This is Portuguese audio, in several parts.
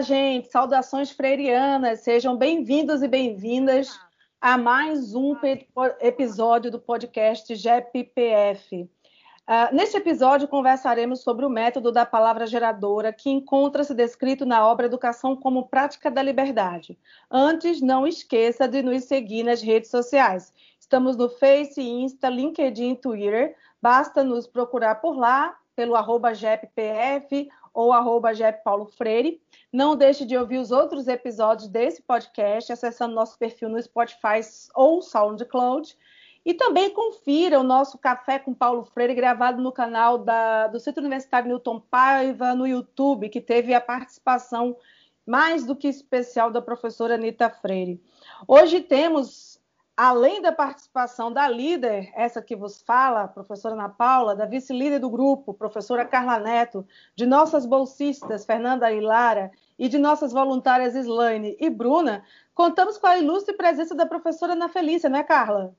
gente, saudações freirianas, sejam bem-vindos e bem-vindas a mais um episódio do podcast GEPPF. Uh, ah, neste episódio, conversaremos sobre o método da palavra geradora, que encontra-se descrito na obra Educação como Prática da Liberdade. Antes, não esqueça de nos seguir nas redes sociais. Estamos no Face, Insta, LinkedIn, Twitter. Basta nos procurar por lá, pelo arroba GEPPF ou arroba Paulo Freire. Não deixe de ouvir os outros episódios desse podcast acessando nosso perfil no Spotify ou SoundCloud. E também confira o nosso Café com Paulo Freire, gravado no canal da, do Centro Universitário Newton Paiva, no YouTube, que teve a participação mais do que especial da professora Anita Freire. Hoje temos além da participação da líder, essa que vos fala, professora Ana Paula, da vice-líder do grupo, professora Carla Neto, de nossas bolsistas, Fernanda Hilara, e de nossas voluntárias Slaine e Bruna, contamos com a ilustre presença da professora Ana Felícia, não é, Carla?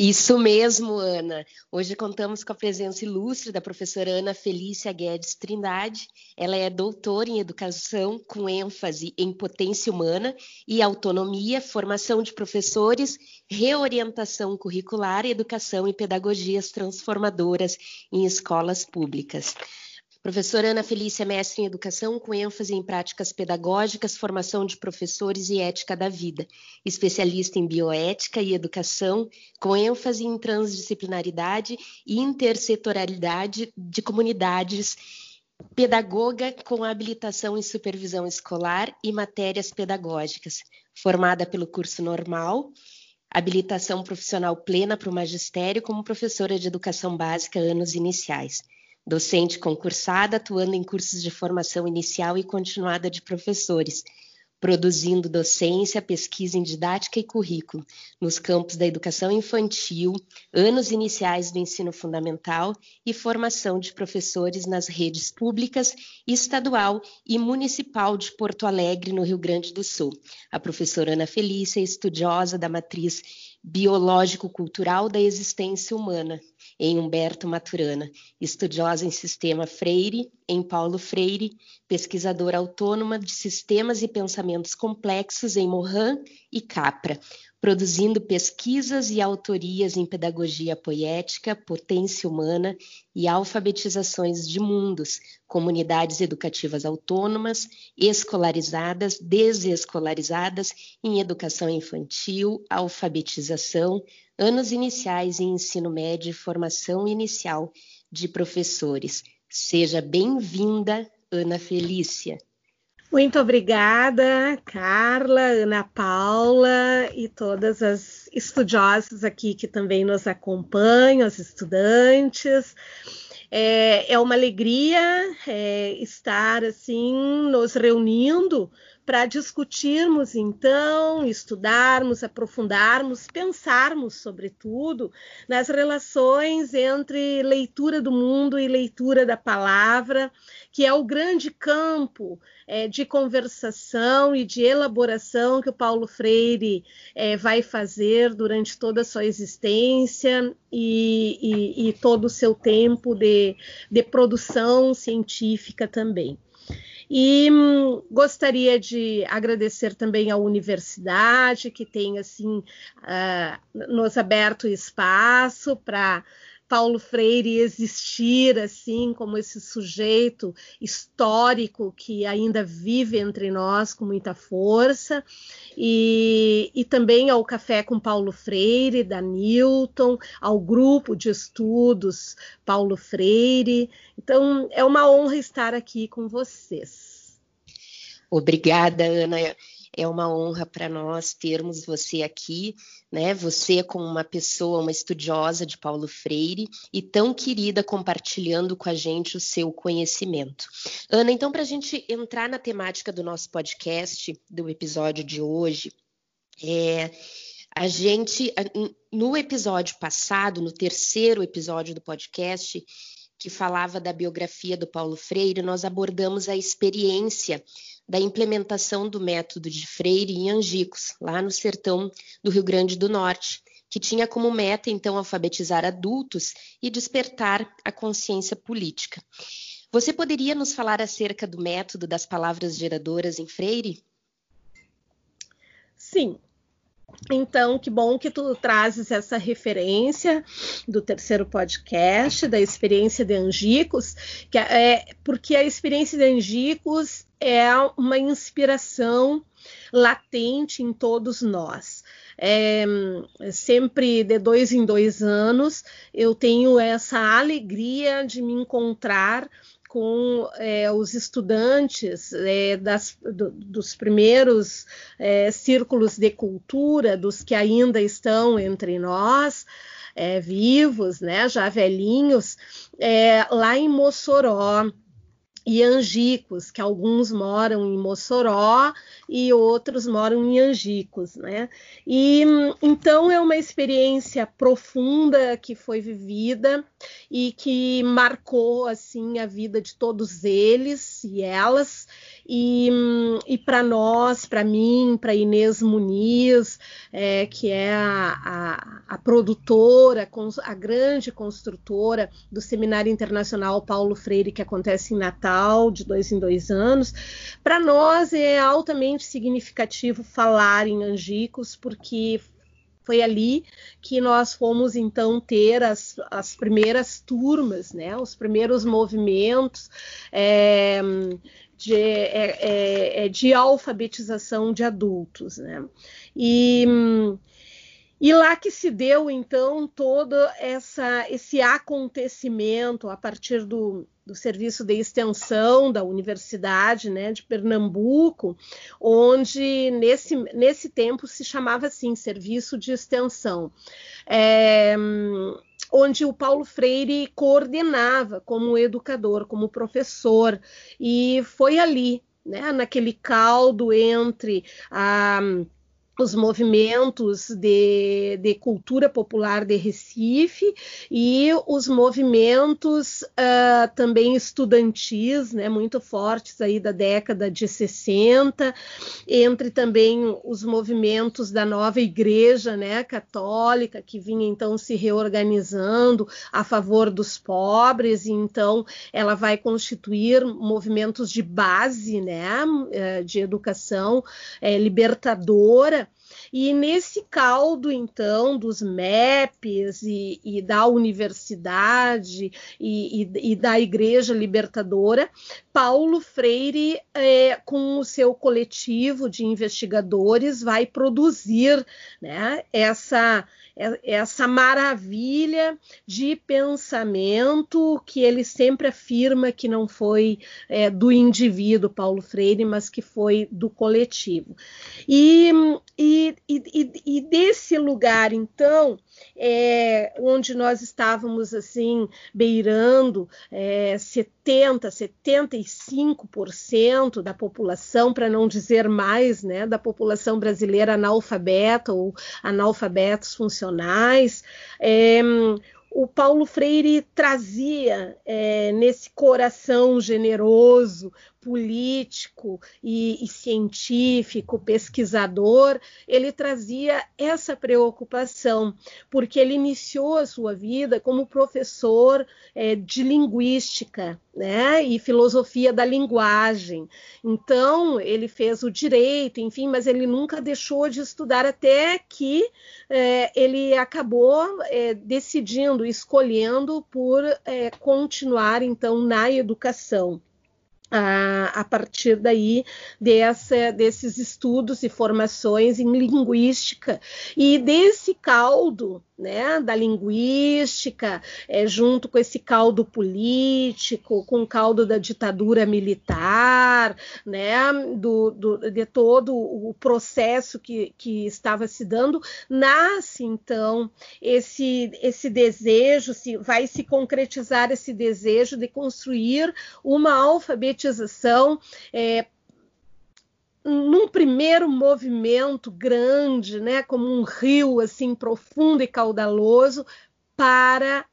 Isso mesmo, Ana. Hoje contamos com a presença ilustre da professora Ana Felícia Guedes Trindade. Ela é doutora em educação com ênfase em potência humana e autonomia, formação de professores, reorientação curricular, educação e pedagogias transformadoras em escolas públicas. Professora Ana Felícia, mestre em educação, com ênfase em práticas pedagógicas, formação de professores e ética da vida. Especialista em bioética e educação, com ênfase em transdisciplinaridade e intersetorialidade de comunidades. Pedagoga com habilitação em supervisão escolar e matérias pedagógicas. Formada pelo curso normal, habilitação profissional plena para o magistério como professora de educação básica anos iniciais docente concursada, atuando em cursos de formação inicial e continuada de professores, produzindo docência, pesquisa em didática e currículo nos campos da educação infantil, anos iniciais do ensino fundamental e formação de professores nas redes públicas, estadual e municipal de Porto Alegre, no Rio Grande do Sul. A professora Ana Felícia é estudiosa da matriz biológico-cultural da existência humana, em Humberto Maturana, estudiosa em sistema Freire, em Paulo Freire, pesquisadora autônoma de sistemas e pensamentos complexos em Morin e Capra, produzindo pesquisas e autorias em pedagogia poética, potência humana e alfabetizações de mundos, comunidades educativas autônomas, escolarizadas, desescolarizadas, em educação infantil, alfabetização, anos iniciais em ensino médio e formação inicial de professores. Seja bem-vinda, Ana Felícia. Muito obrigada, Carla, Ana Paula e todas as estudiosas aqui que também nos acompanham, as estudantes. É, é uma alegria é, estar assim nos reunindo para discutirmos então, estudarmos, aprofundarmos, pensarmos, sobretudo, nas relações entre leitura do mundo e leitura da palavra, que é o grande campo é, de conversação e de elaboração que o Paulo Freire é, vai fazer durante toda a sua existência e, e, e todo o seu tempo de, de produção científica também. E hum, gostaria de agradecer também à universidade que tem assim uh, nos aberto espaço para Paulo Freire existir assim como esse sujeito histórico que ainda vive entre nós com muita força e, e também ao Café com Paulo Freire da Newton, ao grupo de estudos Paulo Freire. Então é uma honra estar aqui com vocês. Obrigada, Ana é uma honra para nós termos você aqui, né? Você como uma pessoa, uma estudiosa de Paulo Freire e tão querida compartilhando com a gente o seu conhecimento. Ana, então para a gente entrar na temática do nosso podcast, do episódio de hoje, é, a gente no episódio passado, no terceiro episódio do podcast, que falava da biografia do Paulo Freire, nós abordamos a experiência da implementação do método de Freire em Angicos, lá no sertão do Rio Grande do Norte, que tinha como meta, então, alfabetizar adultos e despertar a consciência política. Você poderia nos falar acerca do método das palavras geradoras em Freire? Sim. Então, que bom que tu trazes essa referência do terceiro podcast, da experiência de Angicos, que é, porque a experiência de Angicos é uma inspiração latente em todos nós. É, sempre de dois em dois anos eu tenho essa alegria de me encontrar com é, os estudantes é, das, do, dos primeiros é, círculos de cultura, dos que ainda estão entre nós, é, vivos, né, já velhinhos, é, lá em Mossoró e Angicos, que alguns moram em Mossoró e outros moram em Angicos, né? E então é uma experiência profunda que foi vivida e que marcou assim a vida de todos eles e elas e, e para nós, para mim, para Inês Muniz, é, que é a, a, a, produtora, a grande construtora do Seminário Internacional Paulo Freire, que acontece em Natal, de dois em dois anos, para nós é altamente significativo falar em Angicos, porque foi ali que nós fomos então ter as, as primeiras turmas, né, os primeiros movimentos. É, de, é, é, é, de alfabetização de adultos. Né? E, e lá que se deu, então, todo essa, esse acontecimento a partir do, do serviço de extensão da Universidade né, de Pernambuco, onde nesse, nesse tempo se chamava assim, serviço de extensão. É, onde o Paulo Freire coordenava como educador, como professor, e foi ali, né, naquele caldo entre a os movimentos de, de, cultura popular de Recife e os movimentos uh, também estudantis, né, muito fortes aí da década de 60, entre também os movimentos da nova igreja né, católica, que vinha então se reorganizando a favor dos pobres, e então ela vai constituir movimentos de base né, eh, de educação é, libertadora e nesse caldo, então, dos MEPs e, e da universidade e, e, e, da Igreja Libertadora, Paulo Freire, é, com o seu coletivo de investigadores, vai produzir né, essa é, essa maravilha de pensamento que ele sempre afirma que não foi é, do indivíduo Paulo Freire, mas que foi do coletivo. E, e, e, e desse lugar, então, é, onde nós estávamos assim beirando é, 70, 75% da população, para não dizer mais, né, da população brasileira analfabeta ou analfabetos funcionais. É, o Paulo Freire trazia é, nesse coração generoso, político e, e, científico, pesquisador, ele trazia essa preocupação, porque ele iniciou a sua vida como professor é, de linguística né, e filosofia da linguagem. Então, ele fez o direito, enfim, mas ele nunca deixou de estudar até que é, ele acabou é, decidindo, escolhendo por é, continuar, então, na educação a, a partir daí dessa, desses estudos e formações em linguística. E desse caldo né, da linguística, é, junto com esse caldo político, com o caldo da ditadura militar, né, do, do, de todo o processo que, que estava se dando, nasce então esse, esse desejo, se vai se concretizar esse desejo de construir uma alfabetização é, num primeiro movimento grande, né, como um rio assim profundo e caudaloso para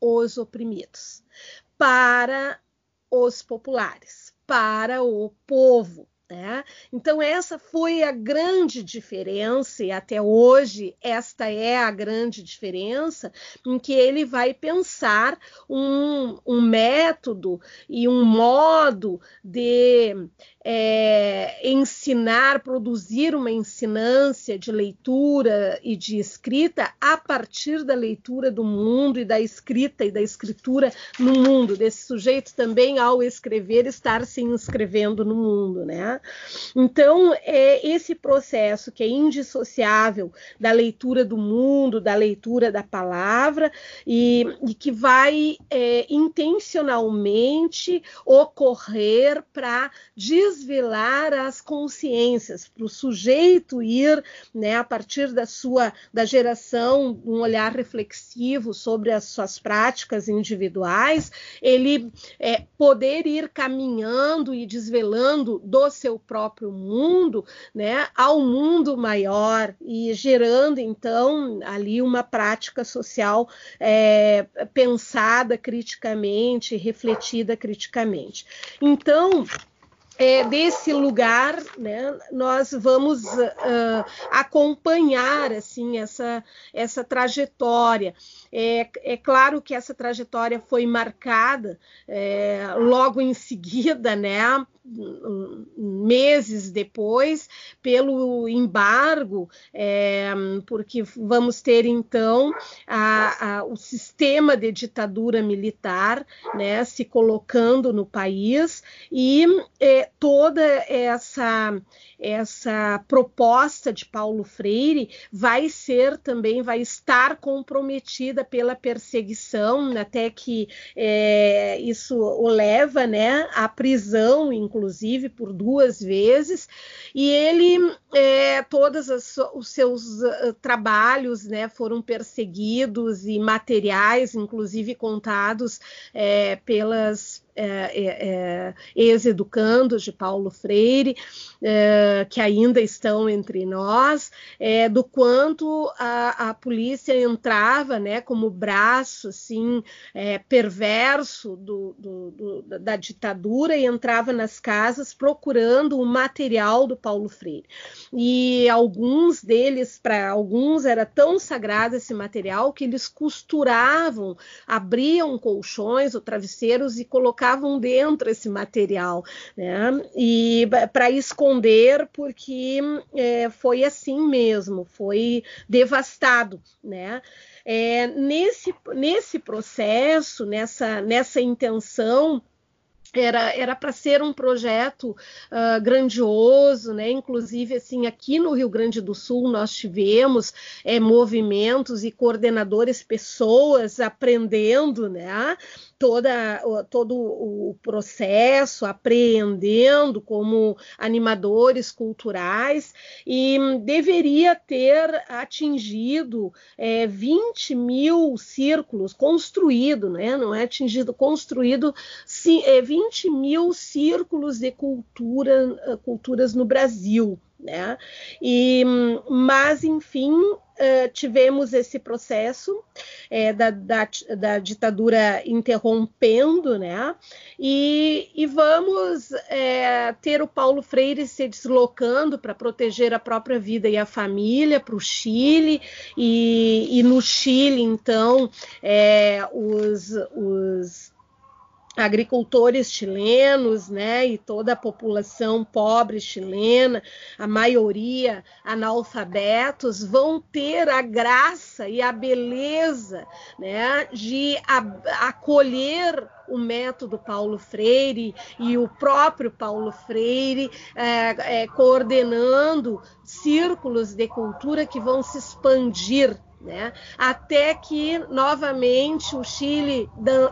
os oprimidos, para os populares, para o povo. Né? Então, essa foi a grande diferença, e até hoje esta é a grande diferença, em que ele vai pensar um, um método e um modo de é, ensinar, produzir uma ensinância de leitura e de escrita a partir da leitura do mundo e da escrita e da escritura no mundo, desse sujeito também, ao escrever, estar se inscrevendo no mundo, né? Então, é esse processo que é indissociável da leitura do mundo, da leitura da palavra, e, e que vai é, intencionalmente ocorrer para desvelar as consciências, para o sujeito ir, né, a partir da sua da geração, um olhar reflexivo sobre as suas práticas individuais, ele é, poder ir caminhando e desvelando do seu próprio mundo, né, ao mundo maior e gerando então ali uma prática social é, pensada criticamente, refletida criticamente. Então é, desse lugar, né, nós vamos uh, acompanhar assim essa, essa trajetória. É, é, claro que essa trajetória foi marcada é, logo em seguida, né, meses depois, pelo embargo, é, porque vamos ter então a, a, o sistema de ditadura militar né, se colocando no país e é, toda essa essa proposta de Paulo Freire vai ser também, vai estar comprometida pela perseguição, até que é, isso o leva né, à prisão, inclusive, por duas vezes, e ele, é, todos os seus uh, trabalhos né, foram perseguidos e materiais, inclusive contados é, pelas é, é, é, ex-educandos de Paulo Freire, é, que ainda estão entre nós, é, do quanto a, a, polícia entrava né, como braço assim, é, perverso do, do, do, da ditadura e entrava nas casas procurando o material do Paulo Freire. E alguns deles, para alguns, era tão sagrado esse material que eles costuravam, abriam colchões ou travesseiros e colocavam colocavam dentro esse material, né? E para esconder, porque é, foi assim mesmo, foi devastado, né? É, nesse, nesse processo, nessa, nessa intenção, era era para ser um projeto uh, grandioso, né? Inclusive assim aqui no Rio Grande do Sul nós tivemos é, movimentos e coordenadores, pessoas aprendendo, né? Toda, todo o processo, apreendendo como animadores culturais, e deveria ter atingido é, 20 mil círculos construído, né? não é atingido, construído é, 20 mil círculos de cultura, culturas no Brasil. Né? E, mas, enfim, uh, tivemos esse processo é, da, da, da, ditadura interrompendo, né? E, e vamos é, ter o Paulo Freire se deslocando para proteger a própria vida e a família para o Chile, e, e, no Chile, então, é, os, os agricultores chilenos, né, e toda a população pobre chilena, a maioria analfabetos, vão ter a graça e a beleza, né, de acolher o método Paulo Freire e o próprio Paulo Freire é, é, coordenando círculos de cultura que vão se expandir né? Até que, novamente, o Chile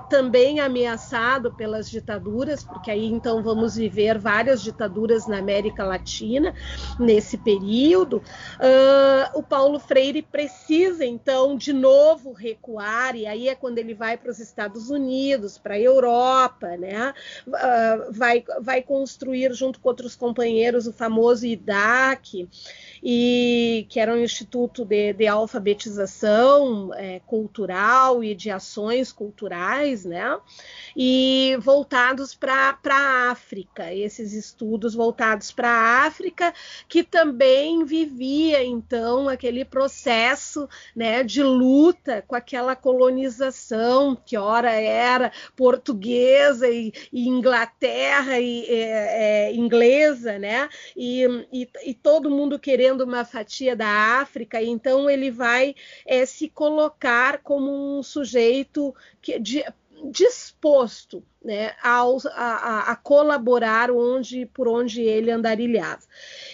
também ameaçado pelas ditaduras, porque aí então vamos viver várias ditaduras na América Latina nesse período, uh, o Paulo Freire precisa então de novo recuar, e aí é quando ele vai para os Estados Unidos, para a Europa, né? Uh, vai, vai construir junto com outros companheiros o famoso IDAC, e, que era um instituto de, de alfabetização é, cultural e de ações culturais, né? E voltados para a África, esses estudos voltados para a África, que também vivia então aquele processo né, de luta com aquela colonização que ora era portuguesa e, e Inglaterra e é, é, inglesa, né? E, e, e todo mundo querendo uma fatia da África, então ele vai é, se colocar como um sujeito que, de, disposto né, a, a, a, colaborar onde, por onde ele andarilhava.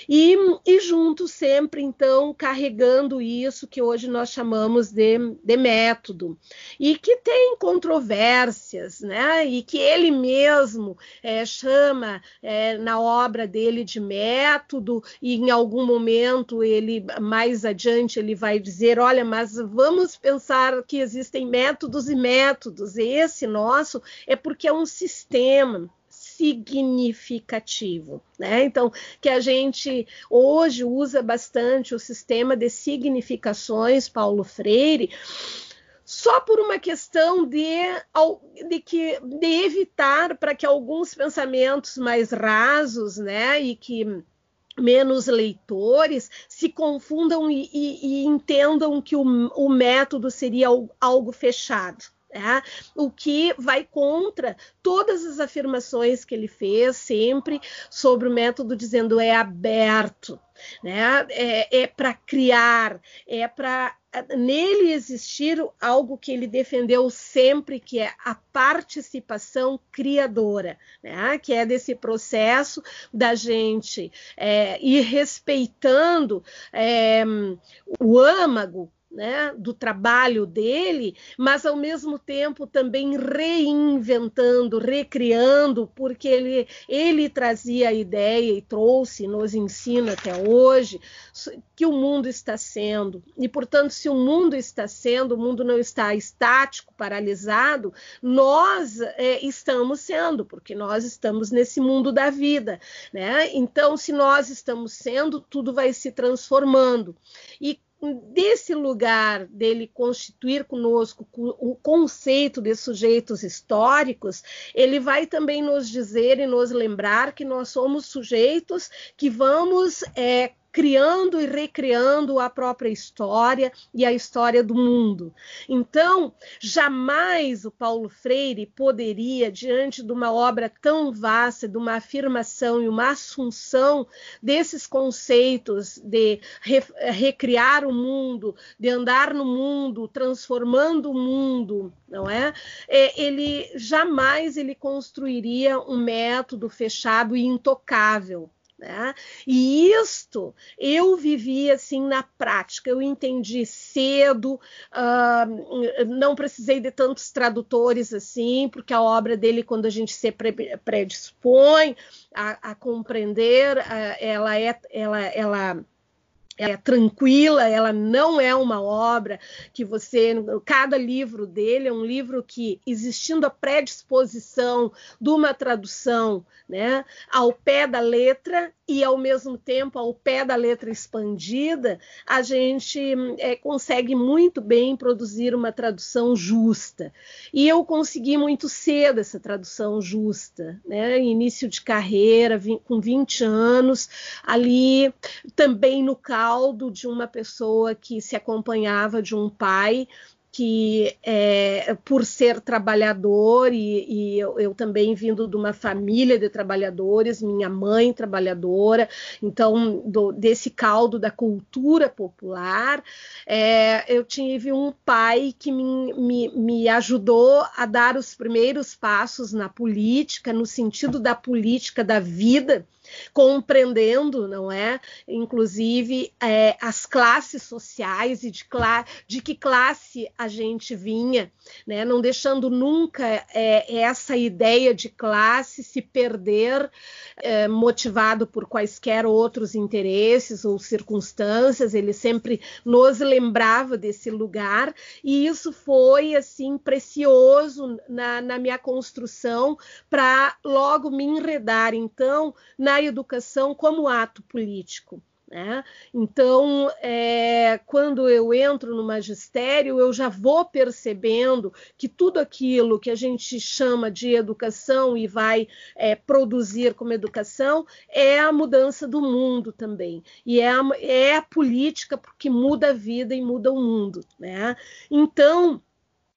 E, e junto sempre, então, carregando isso que hoje nós chamamos de, de método, e que tem controvérsias, né, e que ele mesmo é, chama é, na obra dele de método, e em algum momento ele, mais adiante, ele vai dizer, olha, mas vamos pensar que existem métodos e métodos, esse nosso é porque é um sistema significativo, né? Então, que a gente hoje usa bastante o sistema de significações Paulo Freire, só por uma questão de, de, que, de evitar para que alguns pensamentos mais rasos, né, e que menos leitores se confundam e, e, e entendam que o, o método seria algo fechado. É, o que vai contra todas as afirmações que ele fez sempre sobre o método, dizendo é aberto, né? é, é para criar, é para nele existir algo que ele defendeu sempre, que é a participação criadora, né? que é desse processo da gente é, ir respeitando é, o âmago né, do trabalho dele, mas ao mesmo tempo também reinventando, recriando, porque ele, ele trazia a ideia e trouxe, nos ensina até hoje, que o mundo está sendo. E, portanto, se o mundo está sendo, o mundo não está estático, paralisado, nós é, estamos sendo, porque nós estamos nesse mundo da vida. Né? Então, se nós estamos sendo, tudo vai se transformando. E desse lugar dele constituir conosco o conceito de sujeitos históricos, ele vai também nos dizer e nos lembrar que nós somos sujeitos que vamos é, criando e recriando a própria história e a história do mundo. Então, jamais o Paulo Freire poderia, diante de uma obra tão vasta, de uma afirmação e uma assunção desses conceitos de re recriar o mundo, de andar no mundo, transformando o mundo, não é? é? Ele jamais ele construiria um método fechado e intocável. Né? E isto eu vivi assim na prática, eu entendi cedo, uh, não precisei de tantos tradutores assim, porque a obra dele, quando a gente se predispõe a, a compreender, uh, ela é, ela, ela é tranquila, ela não é uma obra que você. Cada livro dele é um livro que, existindo a predisposição de uma tradução né, ao pé da letra e, ao mesmo tempo, ao pé da letra expandida, a gente é, consegue muito bem produzir uma tradução justa. E eu consegui muito cedo essa tradução justa, né, início de carreira, com 20 anos, ali também no caldo de uma pessoa que se acompanhava de um pai que é, por ser trabalhador e, e eu, eu, também vindo de uma família de trabalhadores, minha mãe trabalhadora, então do, desse caldo da cultura popular, é, eu tive um pai que me, me, me ajudou a dar os primeiros passos na política, no sentido da política da vida, compreendendo, não é? Inclusive é, as classes sociais e de, de, que classe a gente vinha, né? Não deixando nunca é, essa ideia de classe se perder, é, motivado por quaisquer outros interesses ou circunstâncias. Ele sempre nos lembrava desse lugar e isso foi assim precioso na, na minha construção para logo me enredar então na educação como ato político. Né? Então, é, quando eu entro no magistério, eu já vou percebendo que tudo aquilo que a gente chama de educação e vai é, produzir como educação é a mudança do mundo também. E é a, é a política que muda a vida e muda o mundo. Né? Então,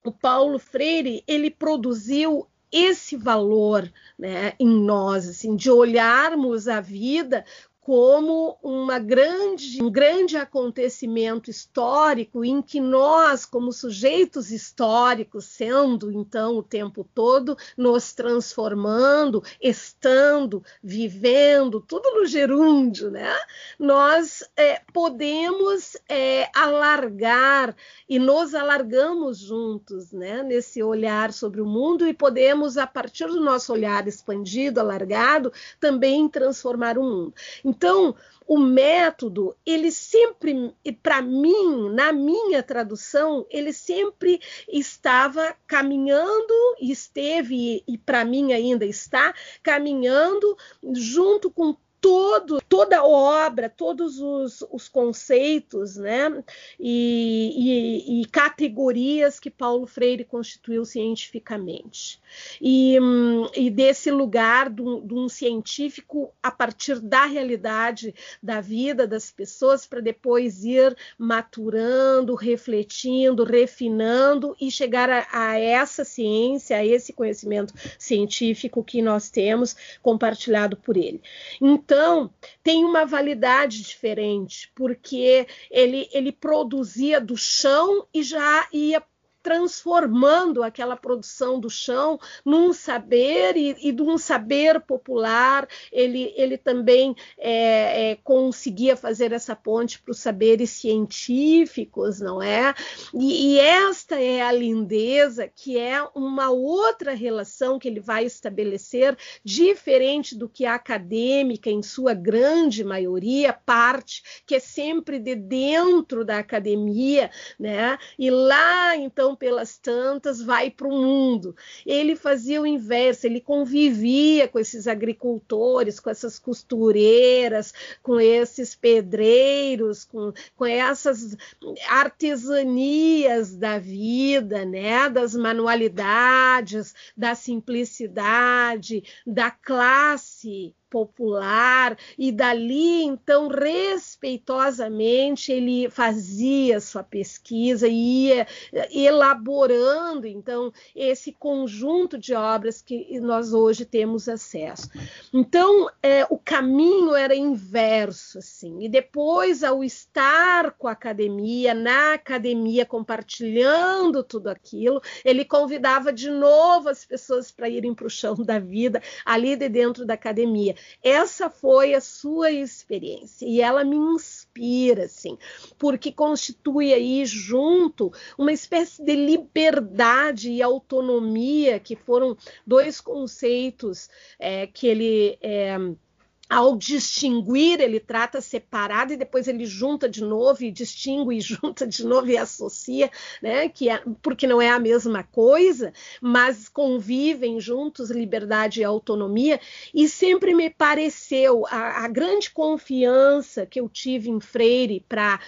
o Paulo Freire ele produziu esse valor né, em nós, assim, de olharmos a vida como uma grande, um grande acontecimento histórico em que nós, como sujeitos históricos, sendo então o tempo todo nos transformando, estando, vivendo, tudo no gerúndio, né? Nós é, podemos é, alargar e nos alargamos juntos, né? Nesse olhar sobre o mundo e podemos, a partir do nosso olhar expandido, alargado, também transformar o mundo. Então, o método, ele sempre, para mim, na minha tradução, ele sempre estava caminhando, esteve e para mim ainda está caminhando junto com todo, toda a obra, todos os, os conceitos né, e, e, e, categorias que Paulo Freire constituiu cientificamente. E, e desse lugar de um, científico a partir da realidade da vida das pessoas, para depois ir maturando, refletindo, refinando e chegar a, a essa ciência, a esse conhecimento científico que nós temos compartilhado por ele. Então, então, tem uma validade diferente, porque ele, ele produzia do chão e já ia transformando aquela produção do chão num saber e, e de um saber popular. Ele, ele também é, é, conseguia fazer essa ponte para os saberes científicos, não é? E, e esta é a lindeza, que é uma outra relação que ele vai estabelecer, diferente do que a acadêmica, em sua grande maioria, parte, que é sempre de dentro da academia, né? E lá, então, pelas tantas, vai para o mundo. Ele fazia o inverso, ele convivia com esses agricultores, com essas costureiras, com esses pedreiros, com, com essas artesanias da vida, né? das manualidades, da simplicidade, da classe popular e dali então respeitosamente ele fazia sua pesquisa e ia elaborando então esse conjunto de obras que nós hoje temos acesso. Então é, o caminho era inverso assim e depois ao estar com a academia na academia compartilhando tudo aquilo ele convidava de novo as pessoas para irem para o chão da vida ali de dentro da academia essa foi a sua experiência e ela me inspira, assim, porque constitui aí junto uma espécie de liberdade e autonomia que foram dois conceitos é, que ele é, ao distinguir, ele trata separado e depois ele junta de novo e distingue e junta de novo e associa, né? Que é, porque não é a mesma coisa, mas convivem juntos liberdade e autonomia. E sempre me pareceu a, a grande confiança que eu tive em Freire para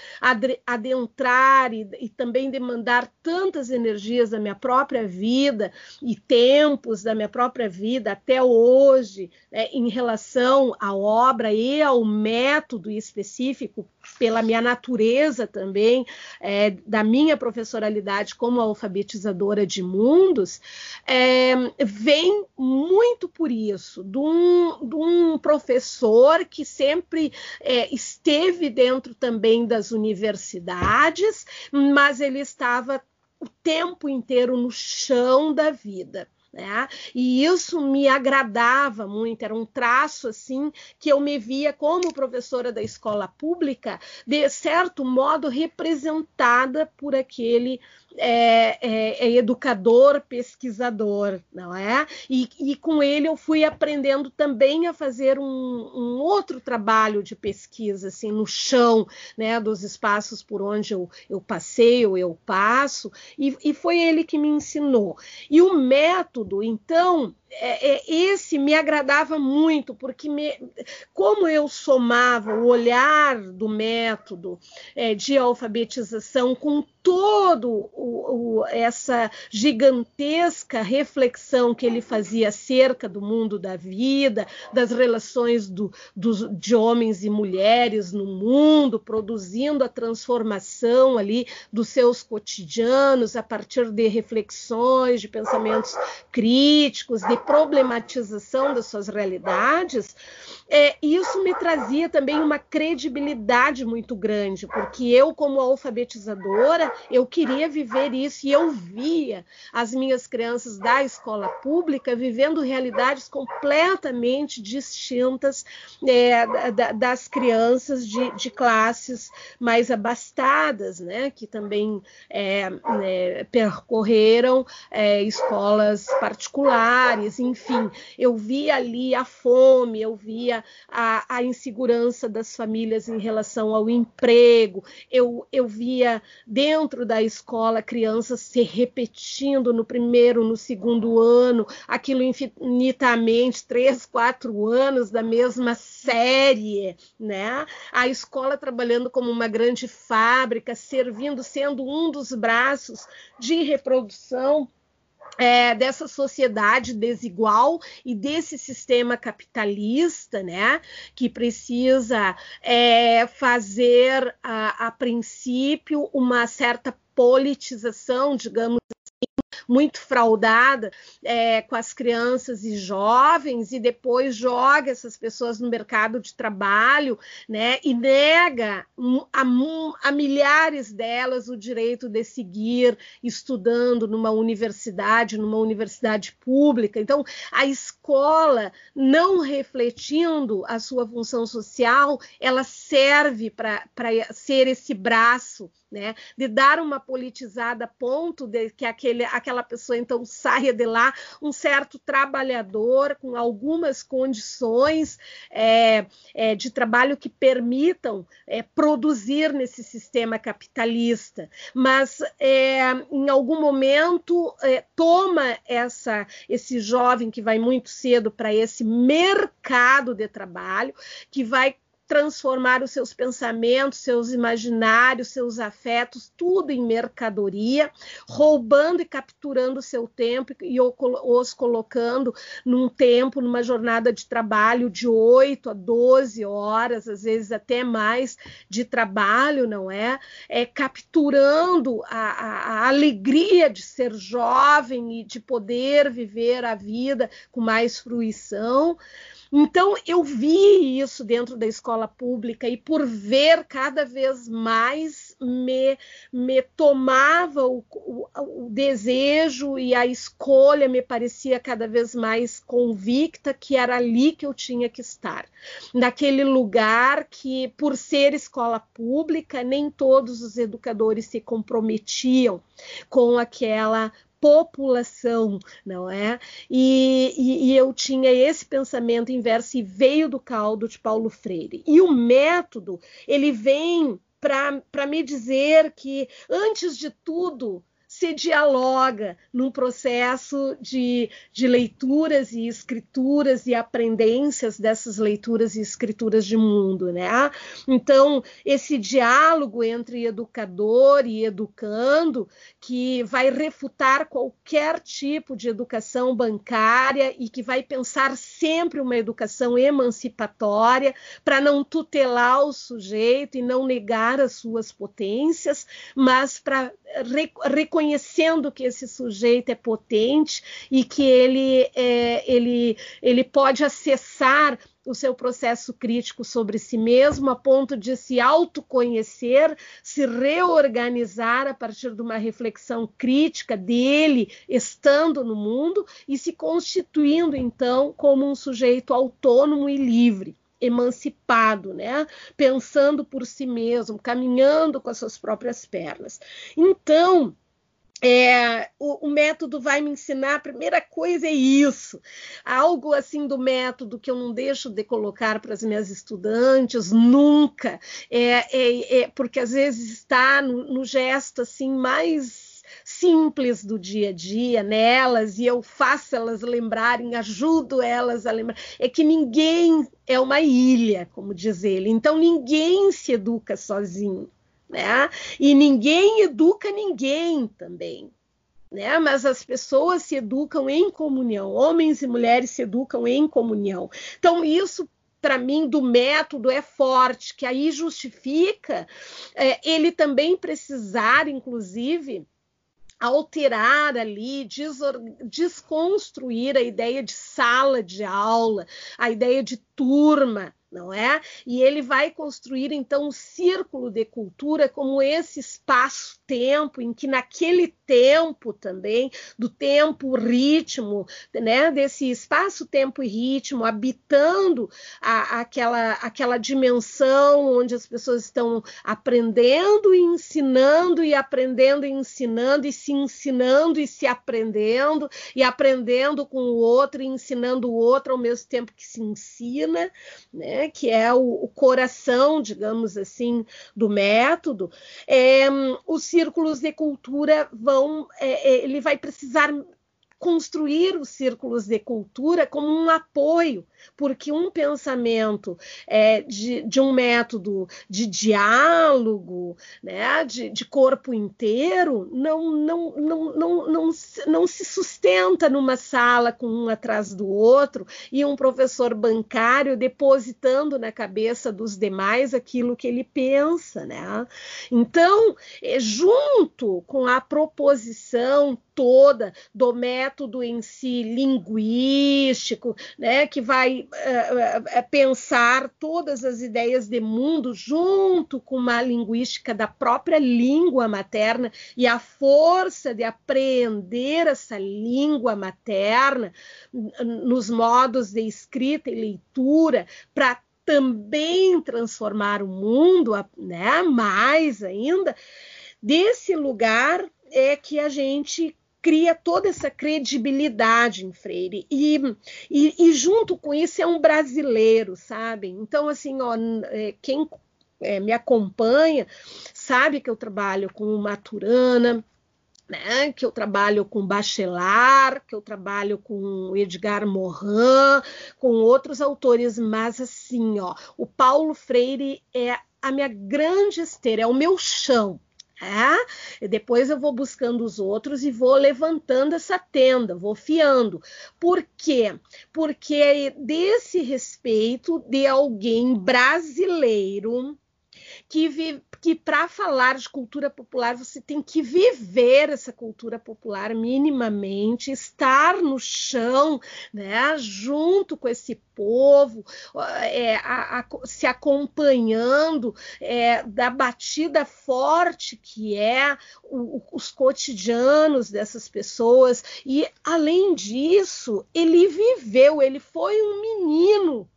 adentrar e, e também demandar tantas energias da minha própria vida e tempos da minha própria vida até hoje, né, em relação a à obra e ao método específico, pela minha natureza também, é, da minha professoralidade como alfabetizadora de mundos, é, vem muito por isso, de um, de um professor que sempre é, esteve dentro também das universidades, mas ele estava o tempo inteiro no chão da vida. Né? E isso me agradava muito, era um traço assim que eu me via como professora da escola pública, de certo modo representada por aquele é, é, é educador, pesquisador, não é? E, e, com ele eu fui aprendendo também a fazer um, um, outro trabalho de pesquisa, assim, no chão, né, dos espaços por onde eu, eu passei ou eu passo, e, e foi ele que me ensinou. E o método, então, é, é, esse me agradava muito, porque me, como eu somava o olhar do método é, de alfabetização com todo o, o, essa gigantesca reflexão que ele fazia acerca do mundo da vida, das relações do, do, de homens e mulheres no mundo, produzindo a transformação ali dos seus cotidianos a partir de reflexões, de pensamentos críticos, de problematização das suas realidades, é, isso me trazia também uma credibilidade muito grande, porque eu, como alfabetizadora, eu queria viver isso. E eu via as minhas crianças da escola pública vivendo realidades completamente distintas é, das crianças de, de, classes mais abastadas, né, que também é, é percorreram é, escolas particulares, enfim, eu via ali a fome, eu via a, a, insegurança das famílias em relação ao emprego, eu, eu via dentro da escola crianças se repetindo no primeiro, no segundo ano, aquilo infinitamente, três, quatro anos da mesma série, né? A escola trabalhando como uma grande fábrica, servindo, sendo um dos braços de reprodução é, dessa sociedade desigual e desse sistema capitalista, né, que precisa é, fazer a, a princípio uma certa politização, digamos muito fraudada é, com as crianças e jovens e depois joga essas pessoas no mercado de trabalho, né? E nega a, a milhares delas o direito de seguir estudando numa universidade, numa universidade pública. Então, a escola, não refletindo a sua função social, ela serve para ser esse braço né, de dar uma politizada a ponto de que aquele, aquela pessoa então saia de lá um certo trabalhador com algumas condições é, é, de trabalho que permitam é, produzir nesse sistema capitalista, mas é, em algum momento é, toma essa esse jovem que vai muito cedo para esse mercado de trabalho que vai transformar os seus pensamentos, seus imaginários, seus afetos, tudo em mercadoria, roubando e capturando o seu tempo e os colocando num tempo, numa jornada de trabalho de 8 a 12 horas, às vezes até mais de trabalho, não é? É capturando a, a, a alegria de ser jovem e de poder viver a vida com mais fruição. Então, eu vi isso dentro da escola pública e por ver cada vez mais me, me tomava o, o, o, desejo e a escolha me parecia cada vez mais convicta que era ali que eu tinha que estar. Naquele lugar que, por ser escola pública, nem todos os educadores se comprometiam com aquela população, não é? E, e, e, eu tinha esse pensamento inverso e veio do caldo de Paulo Freire. E o método, ele vem para me dizer que, antes de tudo, se dialoga num processo de, de leituras e escrituras e aprendências dessas leituras e escrituras de mundo, né? Então, esse diálogo entre educador e educando, que vai refutar qualquer tipo de educação bancária e que vai pensar sempre uma educação emancipatória para não tutelar o sujeito e não negar as suas potências, mas para reconhecendo que esse sujeito é potente e que ele, é, ele, ele pode acessar o seu processo crítico sobre si mesmo, a ponto de se autoconhecer, se reorganizar a partir de uma reflexão crítica dele, estando no mundo e se constituindo então como um sujeito autônomo e livre emancipado, né? Pensando por si mesmo, caminhando com as suas próprias pernas. Então, é, o, o, método vai me ensinar, a primeira coisa é isso, algo assim do método que eu não deixo de colocar para as minhas estudantes, nunca, é, é, é porque às vezes está no, no gesto assim mais simples do dia a dia nelas e eu faço elas lembrarem, ajudo elas a lembrar. É que ninguém é uma ilha, como diz ele. Então ninguém se educa sozinho, né? E ninguém educa ninguém também. Né? Mas as pessoas se educam em comunhão, homens e mulheres se educam em comunhão. Então, isso para mim, do método é forte, que aí justifica é, ele também precisar, inclusive, alterar ali, desconstruir a ideia de sala de aula, a ideia de turma, não é? E ele vai construir então um círculo de cultura como esse espaço-tempo em que naquele tempo também, do tempo, ritmo, né, desse espaço, tempo e ritmo, habitando a, aquela, aquela dimensão onde as pessoas estão aprendendo e ensinando e aprendendo e ensinando e se ensinando e se aprendendo e aprendendo com o outro e ensinando o outro ao mesmo tempo que se ensina, né? Né, que é o, o, coração, digamos assim, do método, é, os círculos de cultura vão, é, ele vai precisar construir os círculos de cultura como um apoio, porque um pensamento é, de, de, um método de diálogo, né, de, de, corpo inteiro, não, não, não, não, não, não se sustenta numa sala com um atrás do outro e um professor bancário depositando na cabeça dos demais aquilo que ele pensa. Né? Então, é, junto com a proposição toda do método em si linguístico, né, que vai uh, uh, pensar todas as ideias de mundo junto com uma linguística da própria língua materna e a força de apreender essa língua materna nos modos de escrita e leitura para também transformar o mundo, né, mais ainda, desse lugar é que a gente cria toda essa credibilidade em Freire. E, e, e, junto com isso é um brasileiro, sabe? Então, assim, ó, é, quem é, me acompanha sabe que eu trabalho com Maturana, né, que eu trabalho com Bachelard, que eu trabalho com Edgar Morin, com outros autores, mas assim, ó, o Paulo Freire é a minha grande esteira, é o meu chão, E depois eu vou buscando os outros e vou levantando essa tenda, vou fiando. Por quê? Porque é desse respeito de alguém brasileiro que, que para falar de cultura popular você tem que viver essa cultura popular minimamente, estar no chão, né, junto com esse povo, é, a, a, se acompanhando é, da batida forte que é o, os cotidianos dessas pessoas. E, além disso, ele viveu, ele foi um menino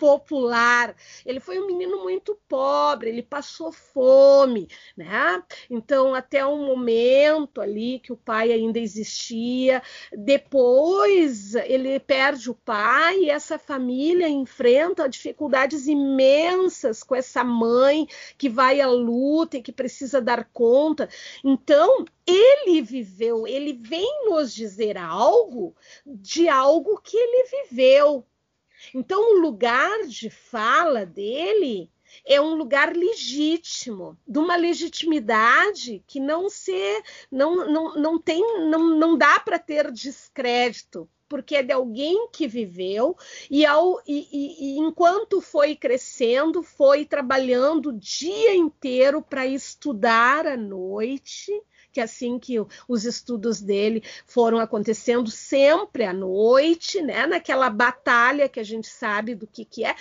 popular. Ele foi um menino muito pobre, ele passou fome, né? Então, até um momento ali que o pai ainda existia, depois ele perde o pai e essa família enfrenta dificuldades imensas com essa mãe que vai à luta e que precisa dar conta. Então, ele viveu, ele vem nos dizer algo de algo que ele viveu, então, o lugar de fala dele é um lugar legítimo, de uma legitimidade que não se não, não, não tem não, não dá para ter descrédito porque é de alguém que viveu e, ao, e, e, e enquanto foi crescendo, foi trabalhando o dia inteiro para estudar à noite que assim que os estudos dele foram acontecendo sempre à noite, né, naquela batalha que a gente sabe do que, que é,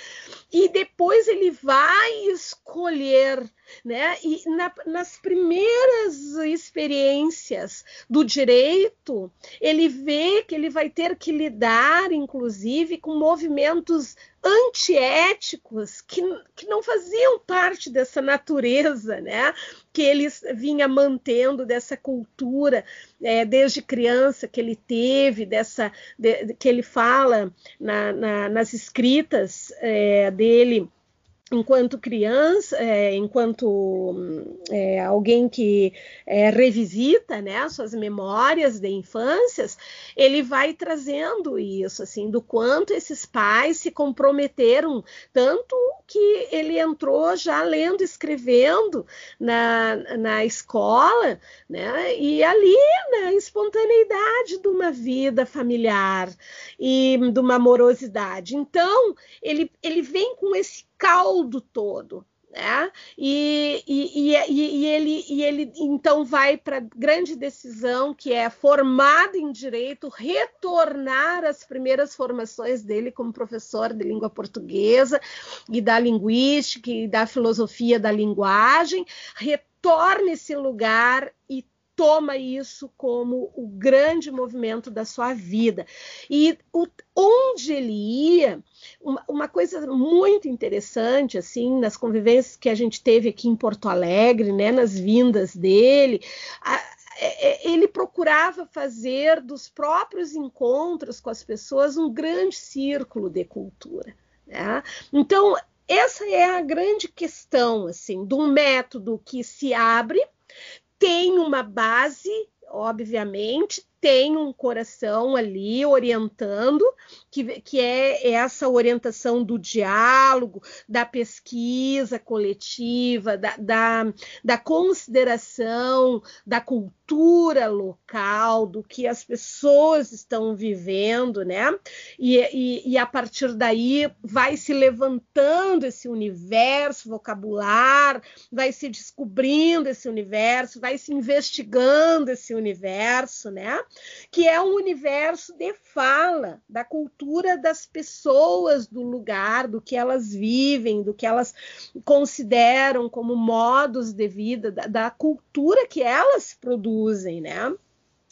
e depois ele vai escolher né? E na, nas primeiras experiências do direito, ele vê que ele vai ter que lidar, inclusive, com movimentos antiéticos que, que não faziam parte dessa natureza, né? Que ele vinha mantendo dessa cultura é, desde criança que ele teve, dessa de, que ele fala na, na, nas escritas é, dele enquanto criança, é, enquanto é, alguém que é, revisita né, suas memórias de infâncias, ele vai trazendo isso, assim, do quanto esses pais se comprometeram, tanto que ele entrou já lendo, escrevendo na, na escola, né, e ali, na né, espontaneidade de uma vida familiar e de uma amorosidade. Então, ele, ele vem com esse caldo todo. Né? E, e, e, e, ele, e ele então vai para a grande decisão que é formado em direito, retornar às primeiras formações dele como professor de língua portuguesa e da linguística e da filosofia da linguagem, retorna esse lugar e toma isso como o grande movimento da sua vida. E o, onde ele ia, uma, uma, coisa muito interessante, assim, nas convivências que a gente teve aqui em Porto Alegre, né, nas vindas dele, a, é, é, ele procurava fazer dos próprios encontros com as pessoas um grande círculo de cultura. Né? Então, essa é a grande questão, assim, de um método que se abre, tem uma base, obviamente, tem um coração ali orientando, que, que é essa orientação do diálogo, da pesquisa coletiva, da, da, da consideração da cultura local, do que as pessoas estão vivendo, né? E, e, e a partir daí vai se levantando esse universo vocabular, vai se descobrindo esse universo, vai se investigando esse universo, né? que é um universo de fala da cultura das pessoas do lugar, do que elas vivem, do que elas consideram como modos de vida, da, da cultura que elas produzem, né?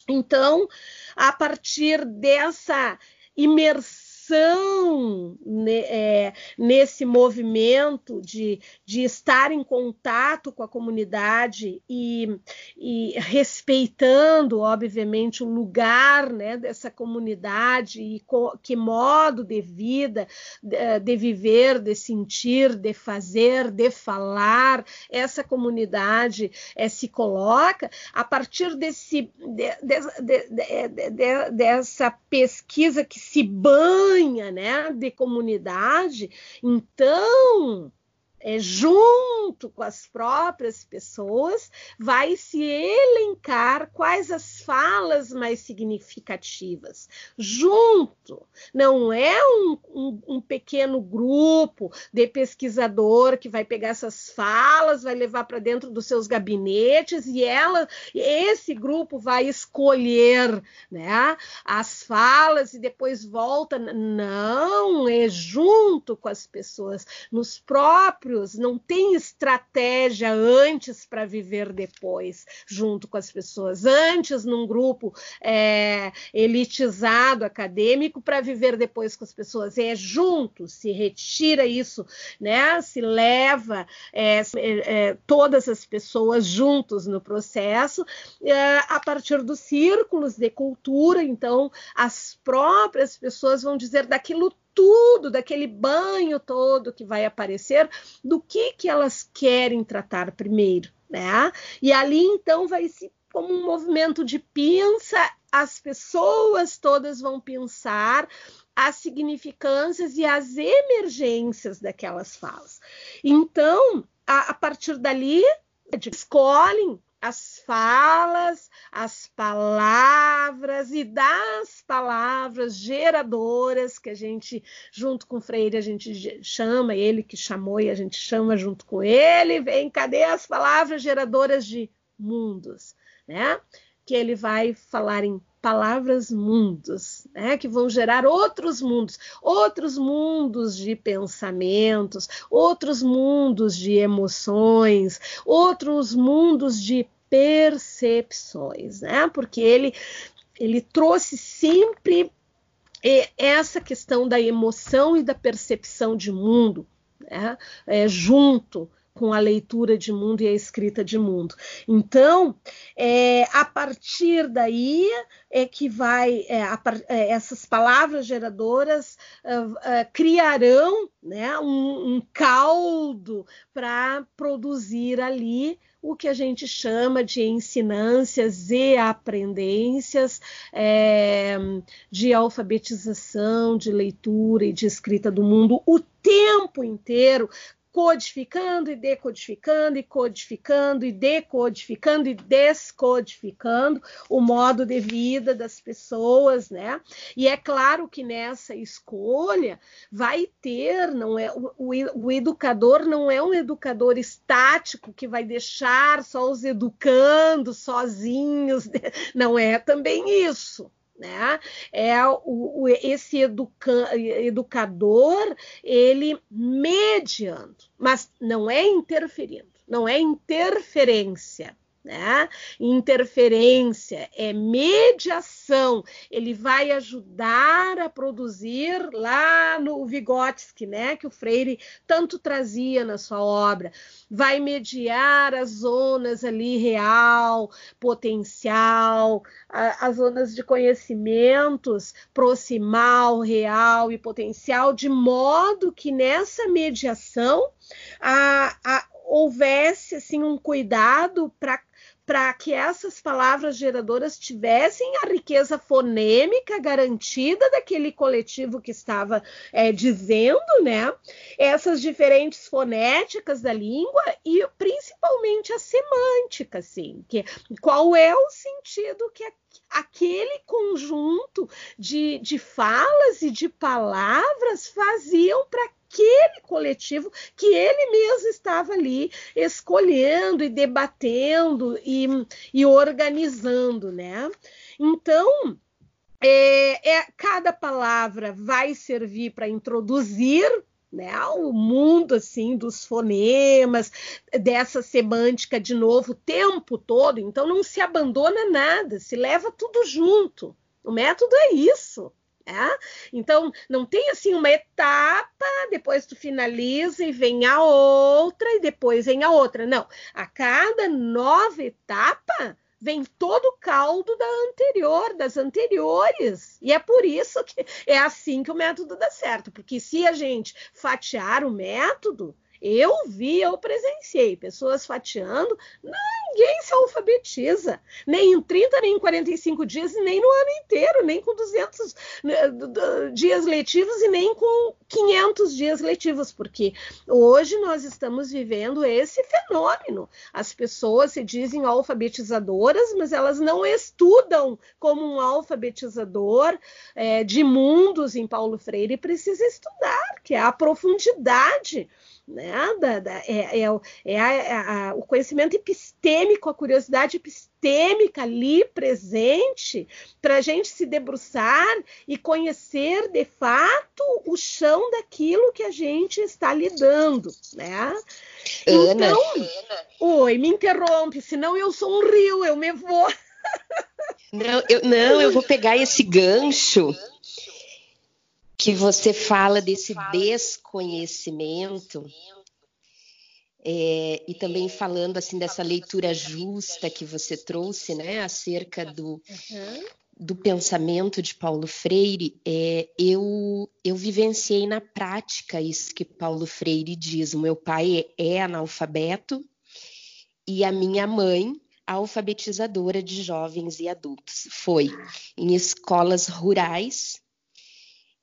Então, a partir dessa imersão ação né, é, nesse movimento de, de estar em contato com a comunidade e, e respeitando, obviamente, o lugar né, dessa comunidade e co, que modo de vida, de, de viver, de sentir, de fazer, de falar, essa comunidade é, se coloca. A partir desse, de, de, dessa pesquisa que se banha né, de comunidade, então é, junto com as próprias pessoas, vai se elencar quais as falas mais significativas. Junto, não é um, um, um, pequeno grupo de pesquisador que vai pegar essas falas, vai levar para dentro dos seus gabinetes e ela, esse grupo vai escolher né, as falas e depois volta. Não, é junto com as pessoas, nos próprios próprios, não tem estratégia antes para viver depois, junto com as pessoas, antes num grupo é, elitizado, acadêmico, para viver depois com as pessoas. É junto, se retira isso, né? se leva é, é, todas as pessoas juntos no processo, é, a partir dos círculos de cultura, então as próprias pessoas vão dizer daquilo tudo, daquele banho todo que vai aparecer, do que, que elas querem tratar primeiro, né? E ali então vai se como um movimento de pinça, as pessoas todas vão pensar as significâncias e as emergências daquelas falas. Então, a, a partir dali, escolhem as falas, as palavras e das palavras geradoras que a gente, junto com o Freire, a gente chama, ele que chamou e a gente chama junto com ele, vem, cadê as palavras geradoras de mundos, né? Que ele vai falar em palavras mundos, né, que vão gerar outros mundos, outros mundos de pensamentos, outros mundos de emoções, outros mundos de percepções, né? Porque ele ele trouxe sempre essa questão da emoção e da percepção de mundo né? é, junto com a leitura de mundo e a escrita de mundo. Então, é, a partir daí é que vai é, a, é, essas palavras geradoras uh, uh, criarão né, um, um caldo para produzir ali o que a gente chama de ensinâncias e aprendências é, de alfabetização, de leitura e de escrita do mundo o tempo inteiro, codificando e decodificando e codificando e decodificando e descodificando o modo de vida das pessoas, né? E é claro que nessa escolha vai ter, não é o, o educador não é um educador estático que vai deixar só os educando sozinhos, não é também isso né? É o, o, esse educa, educador ele mediando, mas não é interferindo, não é interferência né? Interferência é mediação, ele vai ajudar a produzir lá no Vygotsky, né? Que o Freire tanto trazia na sua obra, vai mediar as zonas ali real, potencial, a, as zonas de conhecimentos proximal, real e potencial, de modo que nessa mediação a, a houvesse assim um cuidado para para que essas palavras geradoras tivessem a riqueza fonêmica garantida daquele coletivo que estava é, dizendo, né? Essas diferentes fonéticas da língua e principalmente a semântica, assim, que qual é o sentido que aquele conjunto de, de falas e de palavras faziam para aquele coletivo que ele mesmo estava ali escolhendo e debatendo e, e organizando, né? Então, é, é, cada palavra vai servir para introduzir né, o mundo assim dos fonemas, dessa semântica de novo o tempo todo. Então não se abandona nada, se leva tudo junto. O método é isso. É? Então, não tem assim uma etapa, depois tu finaliza e vem a outra, e depois vem a outra. Não. A cada nova etapa vem todo o caldo da anterior, das anteriores. E é por isso que é assim que o método dá certo. Porque se a gente fatiar o método, eu vi, eu presenciei. Pessoas fatiando, ninguém se alfabetiza, nem em 30, nem em 45 dias, nem no ano inteiro, nem com 200 né, dias letivos e nem com 500 dias letivos, porque hoje nós estamos vivendo esse fenômeno. As pessoas se dizem alfabetizadoras, mas elas não estudam como um alfabetizador é, de mundos em Paulo Freire. Precisa estudar, que é a profundidade né? Da, da, é, é, é a, a, o conhecimento epistêmico, a curiosidade epistêmica ali presente para a gente se debruçar e conhecer de fato o chão daquilo que a gente está lidando, né? Ana, então, Ana. oi, me interrompe, senão eu sou um rio, eu me vou. Não, eu, não, eu vou pegar esse gancho que você fala desse desconhecimento é, e também falando assim dessa leitura justa que você trouxe, né, acerca do, do pensamento de Paulo Freire, é, eu eu vivenciei na prática isso que Paulo Freire diz. O meu pai é analfabeto e a minha mãe alfabetizadora de jovens e adultos. Foi em escolas rurais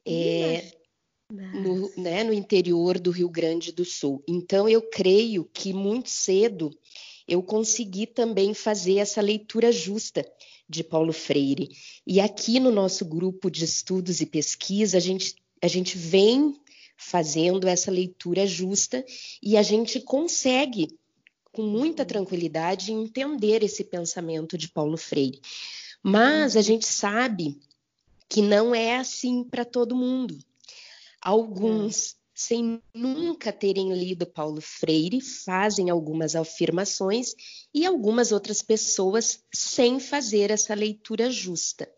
é, no, né, no interior do Rio Grande do Sul. Então, eu creio que muito cedo eu consegui também fazer essa leitura justa de Paulo Freire. E aqui no nosso grupo de estudos e pesquisa, a gente, a gente vem fazendo essa leitura justa e a gente consegue, com muita tranquilidade, entender esse pensamento de Paulo Freire. Mas a uhum. gente sabe que não é assim para todo mundo. Alguns, sem nunca terem lido Paulo Freire, fazem algumas afirmações e algumas outras pessoas sem fazer essa leitura justa.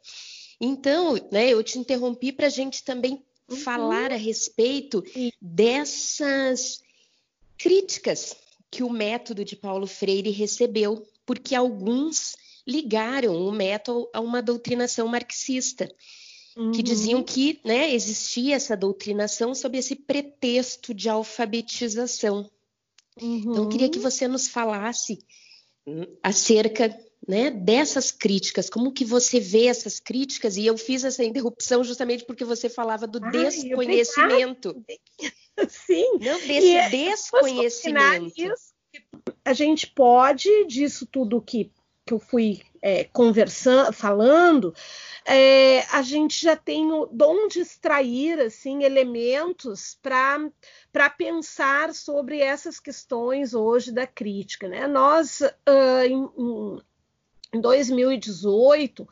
Então, né, eu te interrompi para a gente também uhum. falar a respeito dessas críticas que o método de Paulo Freire recebeu, porque alguns ligaram o método a uma doutrinação marxista, uhum. que diziam que né, existia essa doutrinação sob esse pretexto de alfabetização. Uhum. Então, eu queria que uhum. você nos falasse hum, acerca né, dessas críticas, como que você vê essas críticas? E eu fiz essa interrupção justamente porque você falava do Ai, desconhecimento. Sim. Não, desse e, desconhecimento. Isso, a gente pode, disso tudo que, que eu fui é, conversando, falando, é, a gente já tem de onde extrair assim, elementos para pensar sobre essas questões hoje da crítica. Né? Nós, uh, em, em 2018,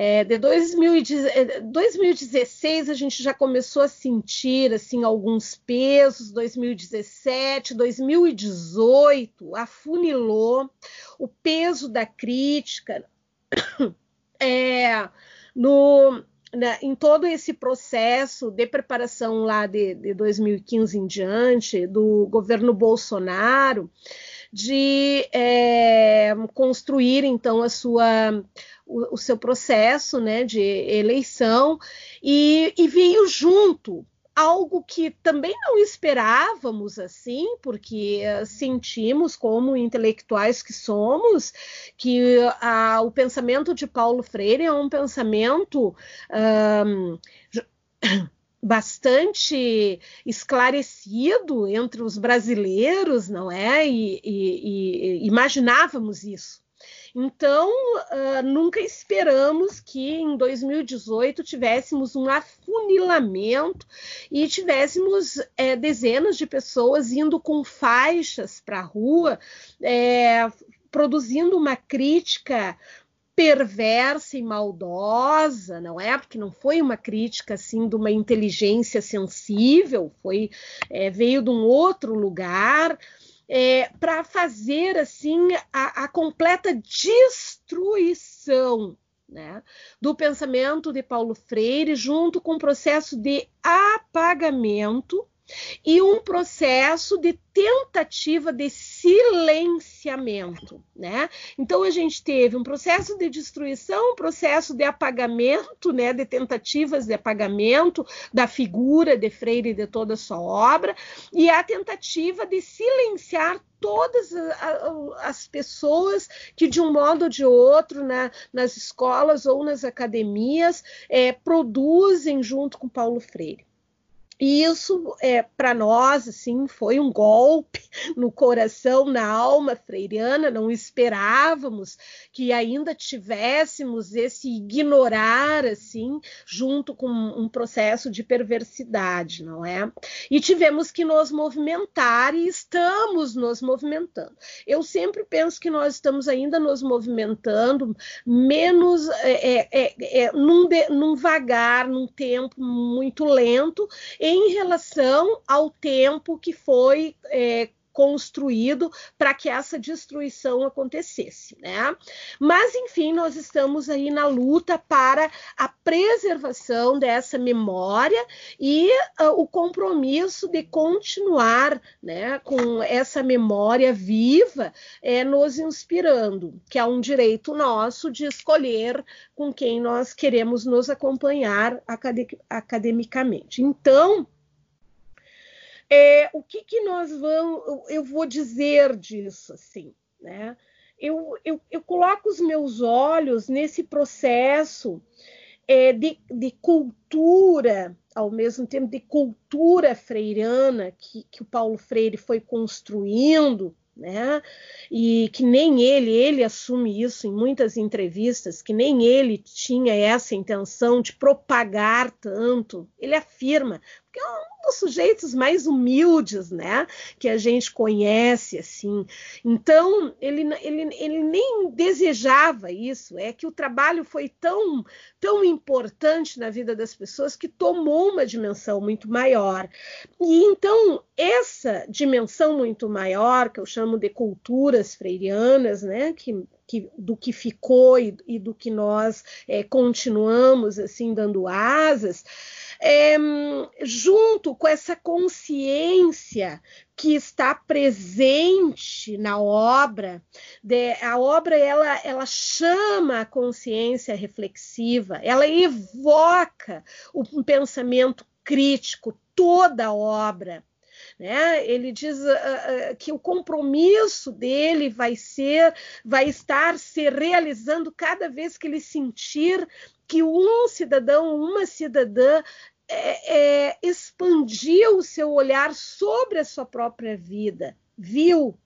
é, de 2016 é, a gente já começou a sentir assim alguns pesos, 2017, 2018 afunilou o peso da crítica é, no, né, em todo esse processo de preparação lá de, de 2015 em diante do governo Bolsonaro de é, construir então a sua o, o, seu processo né, de eleição e, e veio junto algo que também não esperávamos assim, porque uh, sentimos como intelectuais que somos que o pensamento de Paulo Freire é um pensamento um, bastante esclarecido entre os brasileiros, não é? E, e, e imaginávamos isso. Então, uh, nunca esperamos que em 2018 tivéssemos um afunilamento e tivéssemos é, dezenas de pessoas indo com faixas para a rua, é, produzindo uma crítica perversa e maldosa, não é? Porque não foi uma crítica assim de uma inteligência sensível, foi é, veio de um outro lugar é, para fazer assim a, a completa destruição né, do pensamento de Paulo Freire, junto com o processo de apagamento e um processo de tentativa de silenciamento, né? Então a gente teve um processo de destruição, um processo de apagamento, né, de tentativas de apagamento da figura de Freire e de toda a sua obra, e a tentativa de silenciar todas as pessoas que, de um modo ou de outro, né, nas escolas ou nas academias, é, produzem junto com Paulo Freire. E isso, é, para nós, assim, foi um golpe no coração, na alma freiriana. Não esperávamos que ainda tivéssemos esse ignorar, assim, junto com um processo de perversidade, não é? E tivemos que nos movimentar e estamos nos movimentando. Eu sempre penso que nós estamos ainda nos movimentando menos é, é, é, é num, de, num vagar, num tempo muito lento em relação ao tempo que foi é, construído para que essa destruição acontecesse, né? Mas enfim, nós estamos aí na luta para a preservação dessa memória e uh, o compromisso de continuar, né, com essa memória viva, é, nos inspirando, que é um direito nosso de escolher com quem nós queremos nos acompanhar academicamente. Então, é, o que, que nós vamos, eu vou dizer disso assim, né? Eu, eu, eu coloco os meus olhos nesse processo é, de, de, cultura, ao mesmo tempo de cultura freirana que, que o Paulo Freire foi construindo, né? E que nem ele, ele assume isso em muitas entrevistas, que nem ele tinha essa intenção de propagar tanto. Ele afirma, porque é um dos sujeitos mais humildes, né, que a gente conhece, assim. Então, ele, ele, ele nem desejava isso, é que o trabalho foi tão, tão importante na vida das pessoas que tomou uma dimensão muito maior. E então, essa dimensão muito maior, que eu chamo de culturas freirianas, né, que que, do que ficou e, e, do que nós é, continuamos assim dando asas, é, junto com essa consciência que está presente na obra, de, a obra ela, ela chama a consciência reflexiva, ela evoca um pensamento crítico, toda a obra. Né? Ele diz uh, uh, que o compromisso dele vai ser, vai estar se realizando cada vez que ele sentir que um cidadão, uma cidadã é, é, expandiu o seu olhar sobre a sua própria vida, viu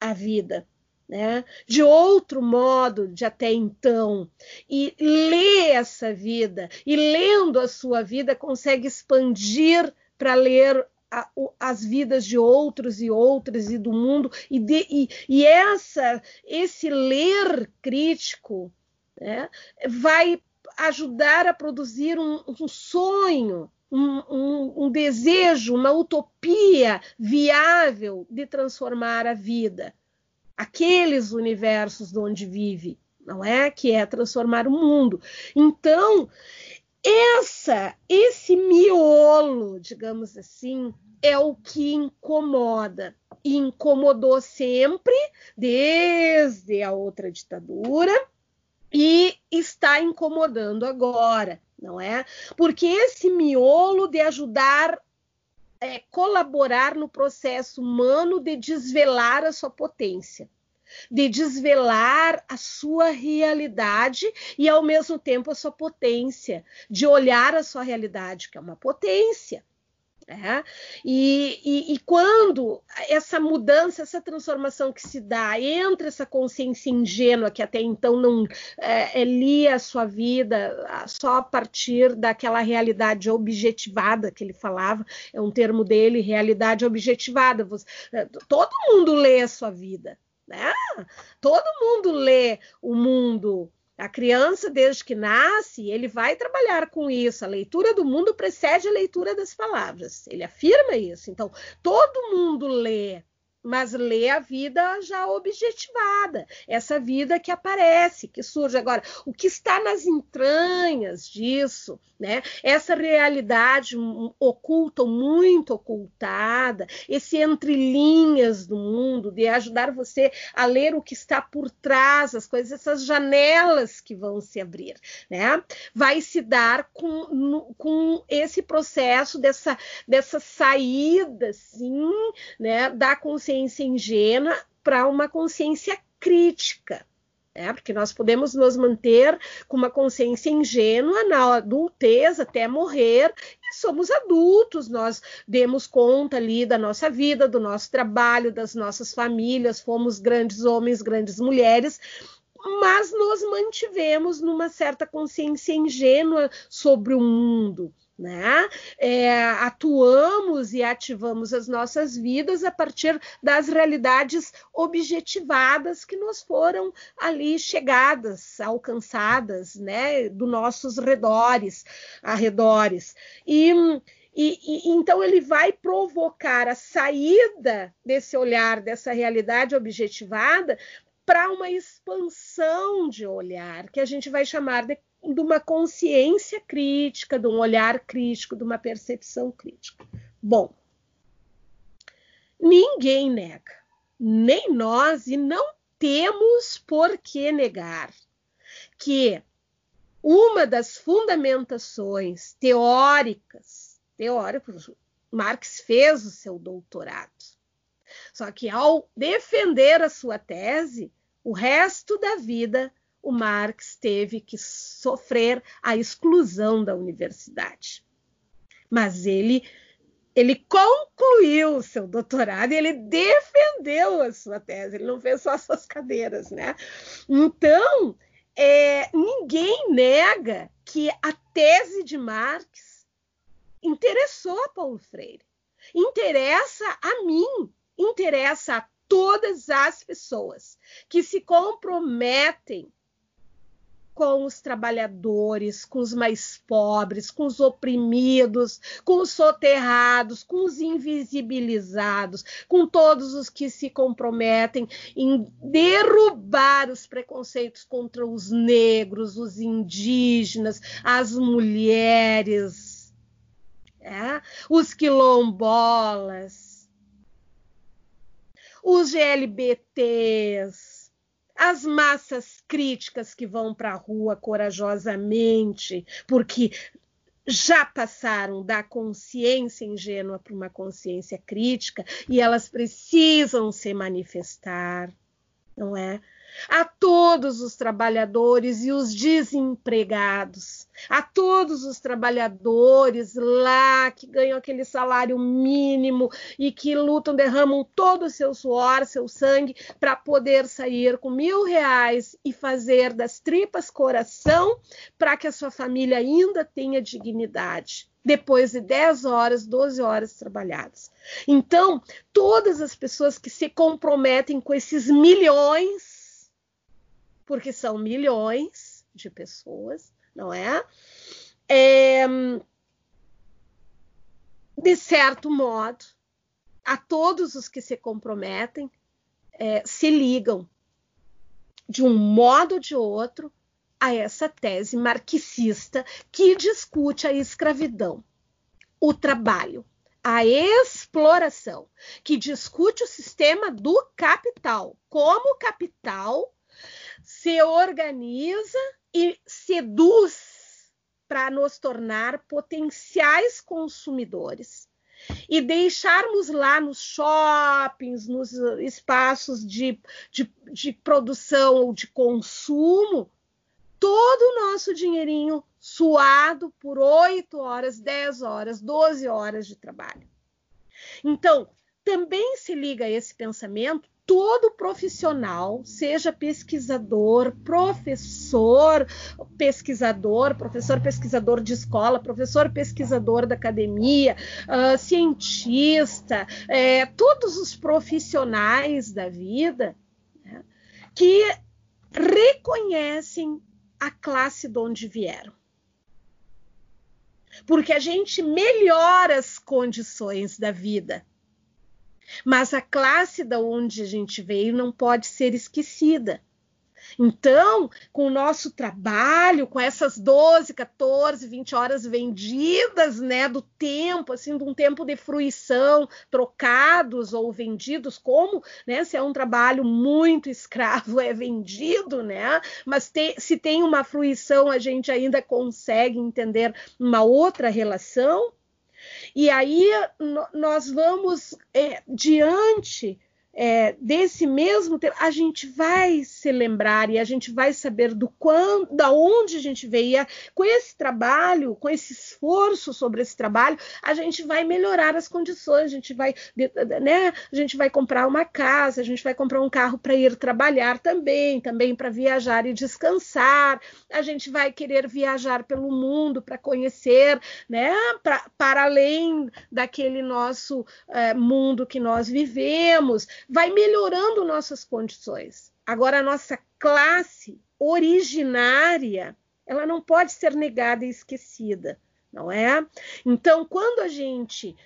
a vida. Né? de outro modo de até então, e lê essa vida, e lendo a sua vida, consegue expandir para ler a, as vidas de outros e outras e do mundo e, de, e, e essa esse ler crítico né, vai ajudar a produzir um, um sonho um, um, um, desejo, uma utopia viável de transformar a vida, aqueles universos onde vive, não é? Que é transformar o mundo. Então, essa, esse miolo, digamos assim, é o que incomoda. E incomodou sempre, desde a outra ditadura, e está incomodando agora, não é? Porque esse miolo de ajudar é, colaborar no processo humano de desvelar a sua potência de desvelar a sua realidade e, ao mesmo tempo, a sua potência, de olhar a sua realidade, que é uma potência. É? E, e, e, quando essa mudança, essa transformação que se dá entre essa consciência ingênua que até então não é, é, lia a sua vida só a partir daquela realidade objetivada que ele falava, é um termo dele, realidade objetivada. Você, é, todo mundo lê a sua vida, né? Todo mundo lê o mundo. A criança, desde que nasce, ele vai trabalhar com isso. A leitura do mundo precede a leitura das palavras. Ele afirma isso. Então, todo mundo lê mas lê a vida já objetivada, essa vida que aparece, que surge agora, o que está nas entranhas disso, né? Essa realidade oculta, muito ocultada, esse entre linhas do mundo, de ajudar você a ler o que está por trás, as coisas, essas janelas que vão se abrir, né? Vai se dar com, com esse processo dessa, dessa saída, sim, né? Da consciência consciência ingênua para uma consciência crítica. É, porque nós podemos nos manter com uma consciência ingênua na adultez até morrer e somos adultos, nós demos conta ali da nossa vida, do nosso trabalho, das nossas famílias, fomos grandes homens, grandes mulheres, mas nos mantivemos numa certa consciência ingênua sobre o mundo, né? É, atuamos e ativamos as nossas vidas a partir das realidades objetivadas que nos foram ali chegadas, alcançadas, né? Dos nossos redores, arredores. E, e, e, então ele vai provocar a saída desse olhar, dessa realidade objetivada, para uma expansão de olhar, que a gente vai chamar de de uma consciência crítica, de um olhar crítico, de uma percepção crítica. Bom, ninguém nega, nem nós, e não temos por que negar que uma das fundamentações teóricas, teóricos, Marx fez o seu doutorado. Só que ao defender a sua tese, o resto da vida o Marx teve que sofrer a exclusão da universidade. Mas ele ele concluiu seu doutorado e ele defendeu a sua tese, ele não fez só suas cadeiras, né? Então, é, ninguém nega que a tese de Marx interessou a Paulo Freire, interessa a mim, interessa a todas as pessoas que se comprometem com os trabalhadores, com os mais pobres, com os oprimidos, com os soterrados, com os invisibilizados, com todos os que se comprometem em derrubar os preconceitos contra os negros, os indígenas, as mulheres, né? os quilombolas, os GLBTs, as massas críticas que vão para a rua corajosamente, porque já passaram da consciência ingênua para uma consciência crítica e elas precisam se manifestar, não é? A todos os trabalhadores e os desempregados, a todos os trabalhadores lá que ganham aquele salário mínimo e que lutam, derramam todo o seu suor, seu sangue, para poder sair com mil reais e fazer das tripas coração para que a sua família ainda tenha dignidade depois de 10 horas, 12 horas trabalhadas. Então, todas as pessoas que se comprometem com esses milhões porque são milhões de pessoas, não é? é de certo modo, a todos os que se comprometem, é, se ligam de um modo ou de outro a essa tese marxista que discute a escravidão, o trabalho, a exploração, que discute o sistema do capital, como o capital se organiza e seduz para nos tornar potenciais consumidores e deixarmos lá nos shoppings, nos espaços de, de, de produção ou de consumo, todo o nosso dinheirinho suado por 8 horas, 10 horas, 12 horas de trabalho. Então, também se liga a esse pensamento todo profissional, seja pesquisador, professor, pesquisador, professor pesquisador de escola, professor pesquisador da academia, uh, cientista, é, todos os profissionais da vida né, que reconhecem a classe de onde vieram. Porque a gente melhora as condições da vida mas a classe da onde a gente veio não pode ser esquecida. Então, com o nosso trabalho, com essas 12, 14, 20 horas vendidas, né, do tempo, assim, de um tempo de fruição, trocados ou vendidos, como, né, se é um trabalho muito escravo, é vendido, né, mas te, se tem uma fruição, a gente ainda consegue entender uma outra relação. E aí nós vamos é, diante é, desse mesmo tempo, a gente vai se lembrar e a gente vai saber do quando, da onde a gente veio. Com esse trabalho, com esse esforço sobre esse trabalho, a gente vai melhorar as condições, a gente vai, né, a gente vai comprar uma casa, a gente vai comprar um carro para ir trabalhar também, também para viajar e descansar. A gente vai querer viajar pelo mundo para conhecer, né, pra, para além daquele nosso é, mundo que nós vivemos vai melhorando nossas condições. Agora, a nossa classe originária, ela não pode ser negada e esquecida, não é? Então, quando a gente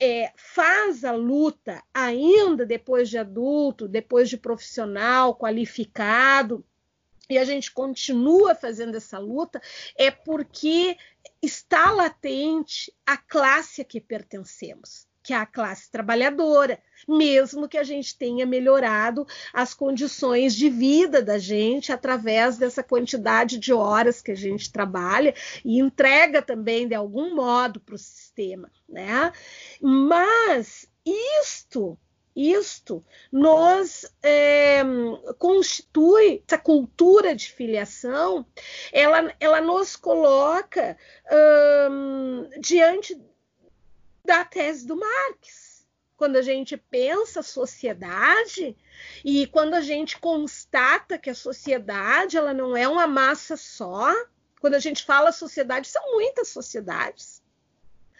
é, faz a luta ainda depois de adulto, depois de profissional qualificado, e a gente continua fazendo essa luta, é porque está latente a classe a que pertencemos que é a classe trabalhadora, mesmo que a gente tenha melhorado as condições de vida da gente através dessa quantidade de horas que a gente trabalha e entrega também de algum modo para o sistema, né? Mas isto isto nos é, constitui essa cultura de filiação, ela, ela nos coloca hum, diante da tese do Marx. Quando a gente pensa a sociedade e quando a gente constata que a sociedade ela não é uma massa só, quando a gente fala sociedade, são muitas sociedades.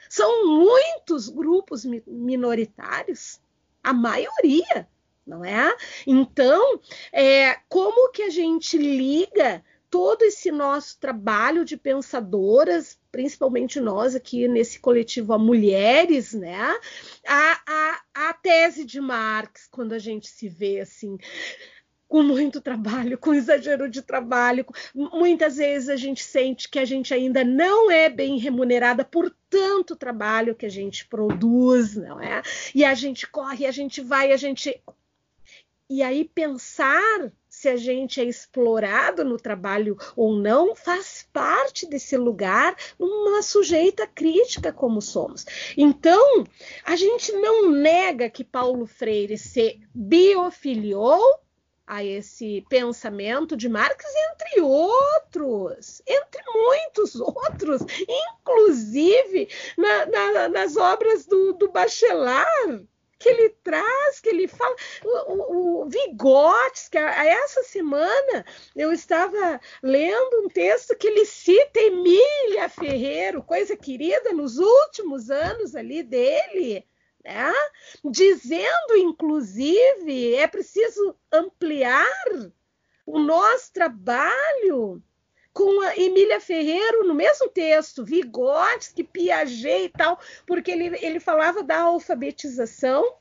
São muitos grupos minoritários, a maioria, não é? Então, é, como que a gente liga todo esse nosso trabalho de pensadoras, principalmente nós aqui nesse coletivo a mulheres, né? A, a, a tese de Marx, quando a gente se vê assim, com muito trabalho, com exagero de trabalho. Muitas vezes a gente sente que a gente ainda não é bem remunerada por tanto trabalho que a gente produz, não é? E a gente corre, a gente vai, a gente. E aí pensar se a gente é explorado no trabalho ou não faz parte desse lugar, uma sujeita crítica como somos. Então, a gente não nega que Paulo Freire se biofiliou a esse pensamento de Marx, entre outros, entre muitos outros, inclusive na, na, nas obras do, do Bachelard, que ele traz, que ele fala, o, o, o Vigotes, que a, essa semana eu estava lendo um texto que ele cita Emília Ferreiro, coisa querida nos últimos anos ali dele, né? dizendo, inclusive, é preciso ampliar o nosso trabalho com a Emília Ferreiro no mesmo texto, Vygotsky, Piaget e tal, porque ele, ele falava da alfabetização,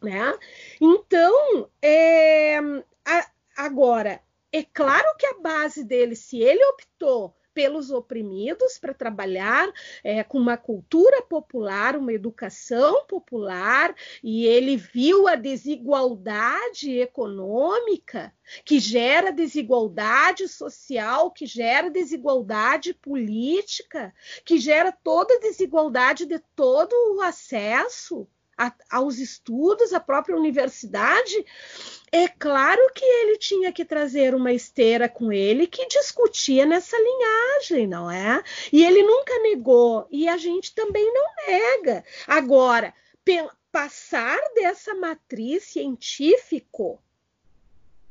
né? Então, é, a, agora, é claro que a base dele, se ele optou pelos oprimidos para trabalhar é, com uma cultura popular, uma educação popular, e ele viu a desigualdade econômica que gera desigualdade social, que gera desigualdade política, que gera toda a desigualdade de todo o acesso a, aos estudos, à própria universidade, é claro que ele tinha que trazer uma esteira com ele que discutia nessa linhagem, não é? E ele nunca negou, e a gente também não nega. Agora, passar dessa matriz científico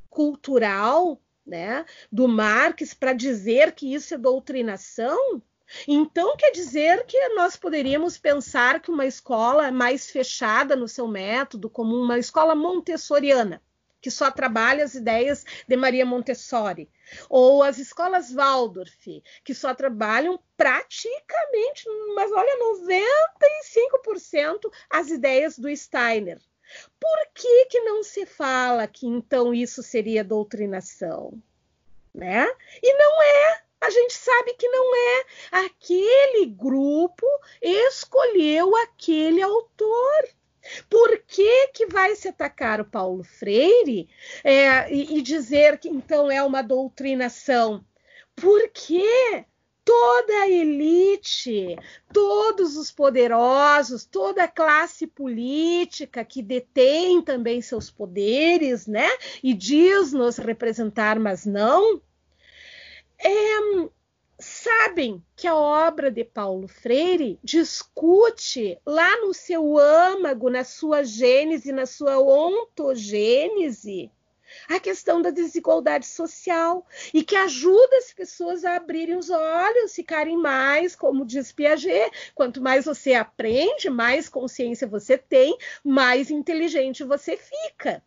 cultural, né, do Marx para dizer que isso é doutrinação, então, quer dizer que nós poderíamos pensar que uma escola mais fechada no seu método, como uma escola montessoriana, que só trabalha as ideias de Maria Montessori, ou as escolas Waldorf, que só trabalham praticamente, mas olha, 95% as ideias do Steiner. Por que, que não se fala que então isso seria doutrinação? Né? E não é a gente sabe que não é. Aquele grupo escolheu aquele autor. Por que, que vai se atacar o Paulo Freire é, e, e dizer que então é uma doutrinação? Porque toda a elite, todos os poderosos, toda a classe política que detém também seus poderes, né? E diz nos representar, mas não, é, sabem que a obra de Paulo Freire discute lá no seu âmago, na sua gênese, na sua ontogênese, a questão da desigualdade social e que ajuda as pessoas a abrirem os olhos, ficarem mais, como diz Piaget, quanto mais você aprende, mais consciência você tem, mais inteligente você fica.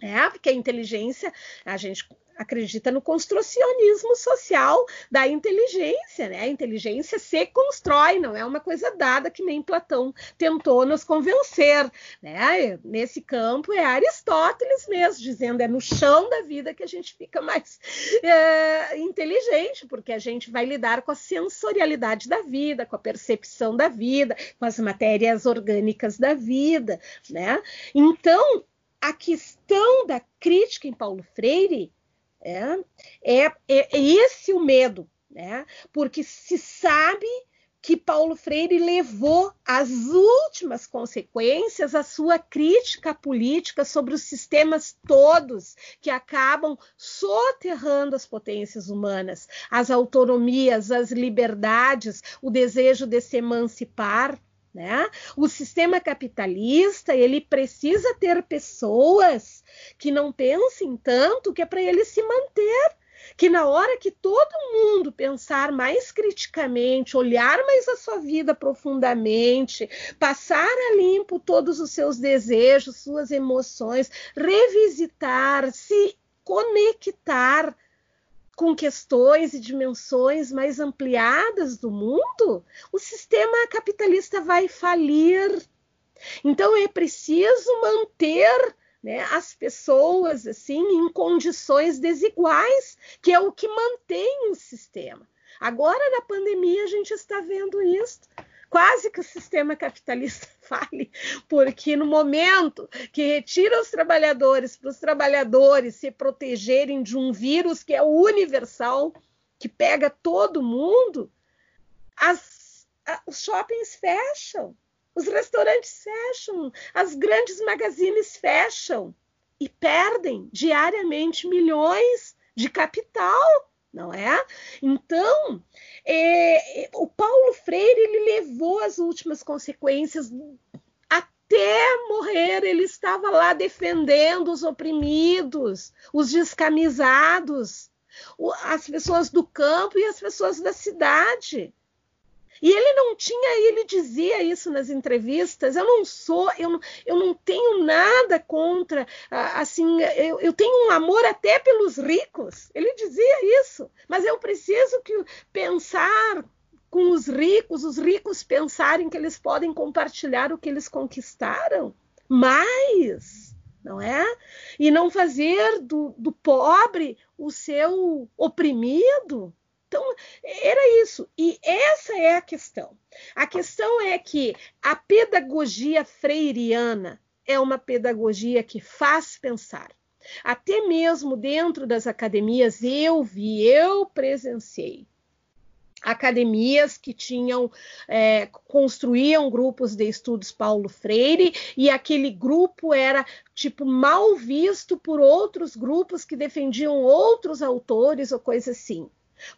É, porque a inteligência, a gente acredita no construcionismo social da inteligência, né? A inteligência se constrói, não é uma coisa dada que nem Platão tentou nos convencer, né? Nesse campo é Aristóteles mesmo dizendo é no chão da vida que a gente fica mais é, inteligente, porque a gente vai lidar com a sensorialidade da vida, com a percepção da vida, com as matérias orgânicas da vida, né? Então a questão da crítica em Paulo Freire é, é, é, esse o medo, né? porque se sabe que Paulo Freire levou às últimas consequências a sua crítica política sobre os sistemas todos que acabam soterrando as potências humanas, as autonomias, as liberdades, o desejo de se emancipar. Né? O sistema capitalista ele precisa ter pessoas que não pensem tanto que é para ele se manter. Que na hora que todo mundo pensar mais criticamente, olhar mais a sua vida profundamente, passar a limpo todos os seus desejos, suas emoções, revisitar, se conectar com questões e dimensões mais ampliadas do mundo, o sistema capitalista vai falir. Então é preciso manter né, as pessoas assim em condições desiguais, que é o que mantém o sistema. Agora, na pandemia, a gente está vendo isso. Quase que o sistema capitalista fale, porque no momento que retira os trabalhadores para os trabalhadores se protegerem de um vírus que é universal, que pega todo mundo, as, a, os shoppings fecham, os restaurantes fecham, as grandes magazines fecham e perdem diariamente milhões de capital, não é? Então, é, o Paulo Freire ele levou as últimas consequências até morrer. Ele estava lá defendendo os oprimidos, os descamisados, as pessoas do campo e as pessoas da cidade. E ele não tinha, ele dizia isso nas entrevistas. Eu não sou, eu não, eu não tenho nada contra, assim, eu, eu tenho um amor até pelos ricos. Ele dizia isso, mas eu preciso que pensar com os ricos, os ricos pensarem que eles podem compartilhar o que eles conquistaram. Mas não é? E não fazer do, do pobre o seu oprimido. Então, era isso. E essa é a questão. A questão é que a pedagogia freiriana é uma pedagogia que faz pensar. Até mesmo dentro das academias, eu vi, eu presenciei academias que tinham é, construíam grupos de estudos Paulo Freire e aquele grupo era tipo mal visto por outros grupos que defendiam outros autores ou coisa assim.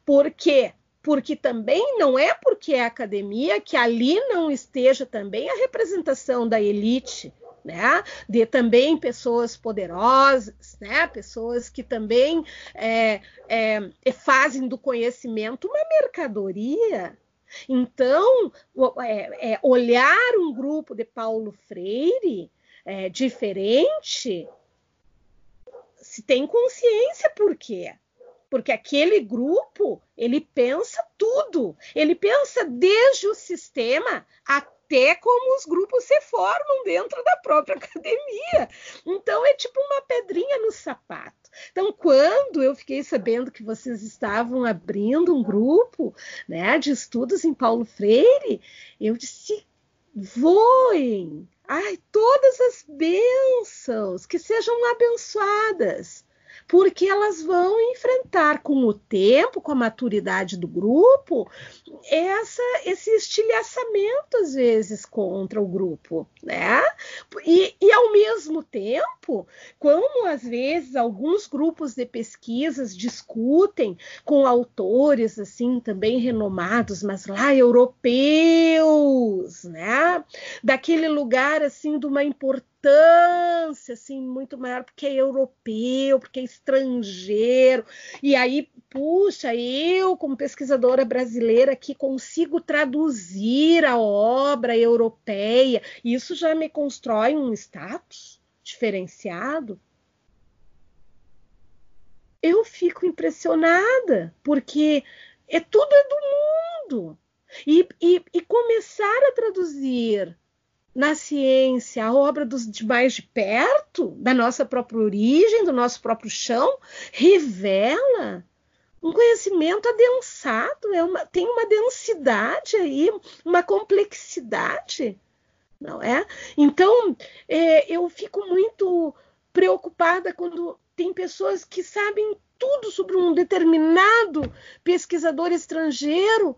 Por quê? Porque também não é porque é academia que ali não esteja também a representação da elite, né? De também pessoas poderosas, né? Pessoas que também é, é, fazem do conhecimento uma mercadoria. Então, é, é olhar um grupo de Paulo Freire é, diferente, se tem consciência por quê? Porque aquele grupo ele pensa tudo, ele pensa desde o sistema até como os grupos se formam dentro da própria academia. Então é tipo uma pedrinha no sapato. Então, quando eu fiquei sabendo que vocês estavam abrindo um grupo né, de estudos em Paulo Freire, eu disse: voem! Ai, todas as bênçãos que sejam abençoadas porque elas vão enfrentar com o tempo, com a maturidade do grupo, essa, esse estilhaçamento às vezes contra o grupo, né? E, e ao mesmo tempo, como às vezes alguns grupos de pesquisas discutem com autores assim também renomados, mas lá europeus, né? Daquele lugar assim de uma importância importância assim muito maior porque é europeu, porque é estrangeiro. E aí, puxa, eu como pesquisadora brasileira que consigo traduzir a obra europeia, isso já me constrói um status diferenciado. Eu fico impressionada, porque é tudo é do mundo. E, e, e começar a traduzir na ciência, a obra dos de mais de perto, da nossa própria origem, do nosso próprio chão, revela um conhecimento adensado, é uma, tem uma densidade aí, uma complexidade, não é? Então, é, eu fico muito preocupada quando tem pessoas que sabem tudo sobre um determinado pesquisador estrangeiro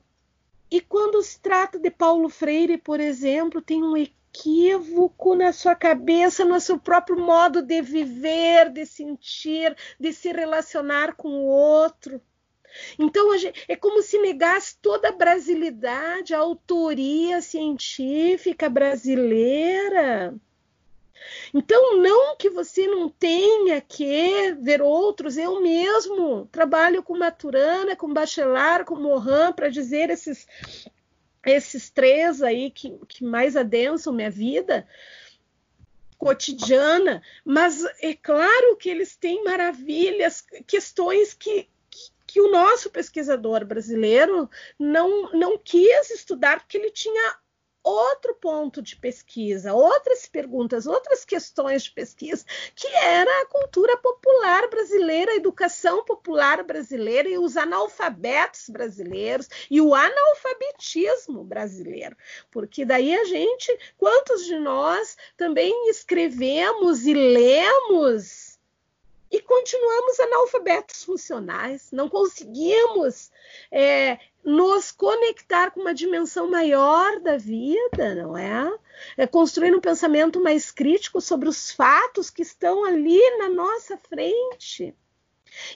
e quando se trata de Paulo Freire, por exemplo, tem um equívoco na sua cabeça, no seu próprio modo de viver, de sentir, de se relacionar com o outro. Então, é como se negasse toda a brasilidade, a autoria científica brasileira. Então, não que você não tenha que ver outros, eu mesmo trabalho com Maturana, com Bachelard, com Morin, para dizer esses esses três aí que, que mais adensam minha vida cotidiana, mas é claro que eles têm maravilhas, questões que, que, o nosso pesquisador brasileiro não, não quis estudar porque ele tinha outro ponto de pesquisa, outras perguntas, outras questões de pesquisa, que era a cultura popular brasileira, a educação popular brasileira e os analfabetos brasileiros e o analfabetismo brasileiro. Porque daí a gente, quantos de nós também escrevemos e lemos e continuamos analfabetos funcionais, não conseguimos é, nos conectar com uma dimensão maior da vida, não é? é? Construir um pensamento mais crítico sobre os fatos que estão ali na nossa frente.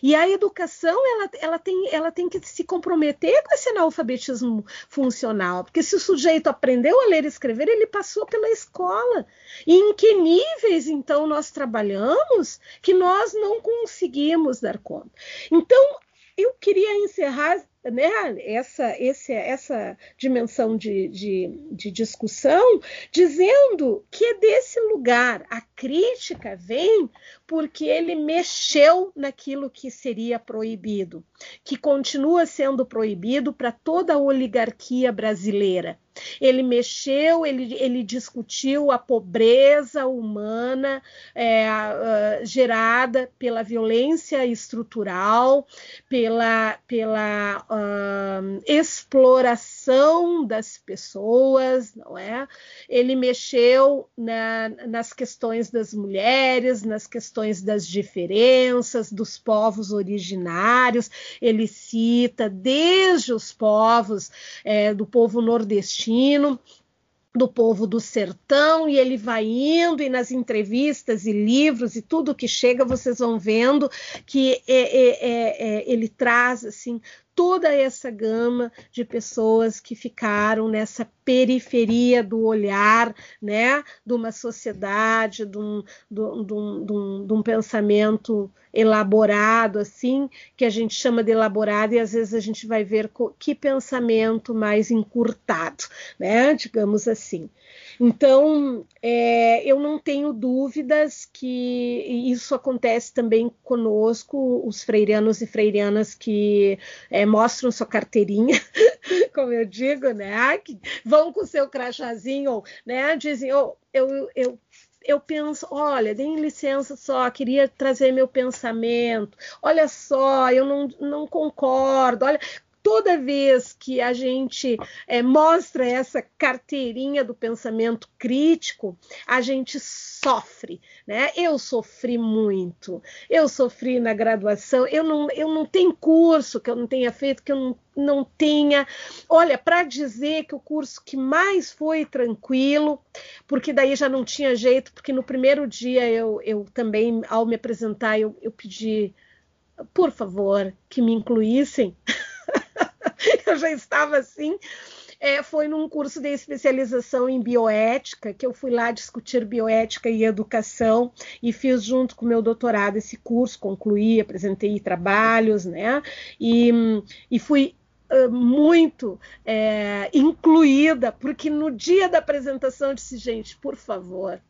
E a educação ela, ela, tem, ela tem que se comprometer com esse analfabetismo funcional, porque se o sujeito aprendeu a ler e escrever, ele passou pela escola. E em que níveis então nós trabalhamos que nós não conseguimos dar conta? Então, eu queria encerrar né, essa, esse, essa dimensão de, de, de, discussão, dizendo que é desse lugar. A crítica vem porque ele mexeu naquilo que seria proibido, que continua sendo proibido para toda a oligarquia brasileira. Ele mexeu, ele, ele discutiu a pobreza humana é, gerada pela violência estrutural, pela, pela uh, exploração das pessoas, não é? Ele mexeu na, nas questões das mulheres, nas questões das diferenças dos povos originários. Ele cita desde os povos é, do povo nordestino do povo do sertão e ele vai indo e nas entrevistas e livros e tudo que chega vocês vão vendo que é, é, é, é ele traz assim toda essa gama de pessoas que ficaram nessa periferia do olhar, né, de uma sociedade, de um, de um, de um, de um pensamento elaborado, assim, que a gente chama de elaborado, e às vezes a gente vai ver que pensamento mais encurtado, né, digamos assim. Então, é, eu não tenho dúvidas que isso acontece também conosco, os freirianos e freirianas que é, mostram sua carteirinha, como eu digo, né? Que vão com seu crachazinho, né? Dizem, oh, eu, eu eu penso, olha, deem licença só, queria trazer meu pensamento. Olha só, eu não, não concordo. Olha, toda vez que a gente é, mostra essa carteirinha do pensamento crítico, a gente sofre, né? Eu sofri muito. Eu sofri na graduação. Eu não, eu não tenho curso que eu não tenha feito, que eu não, não tenha. Olha, para dizer que o curso que mais foi tranquilo, porque daí já não tinha jeito, porque no primeiro dia eu, eu também, ao me apresentar, eu, eu pedi, por favor, que me incluíssem. eu já estava assim. É, foi num curso de especialização em bioética, que eu fui lá discutir bioética e educação, e fiz junto com o meu doutorado esse curso, concluí, apresentei trabalhos, né? E, e fui muito é, incluída, porque no dia da apresentação eu disse, gente, por favor,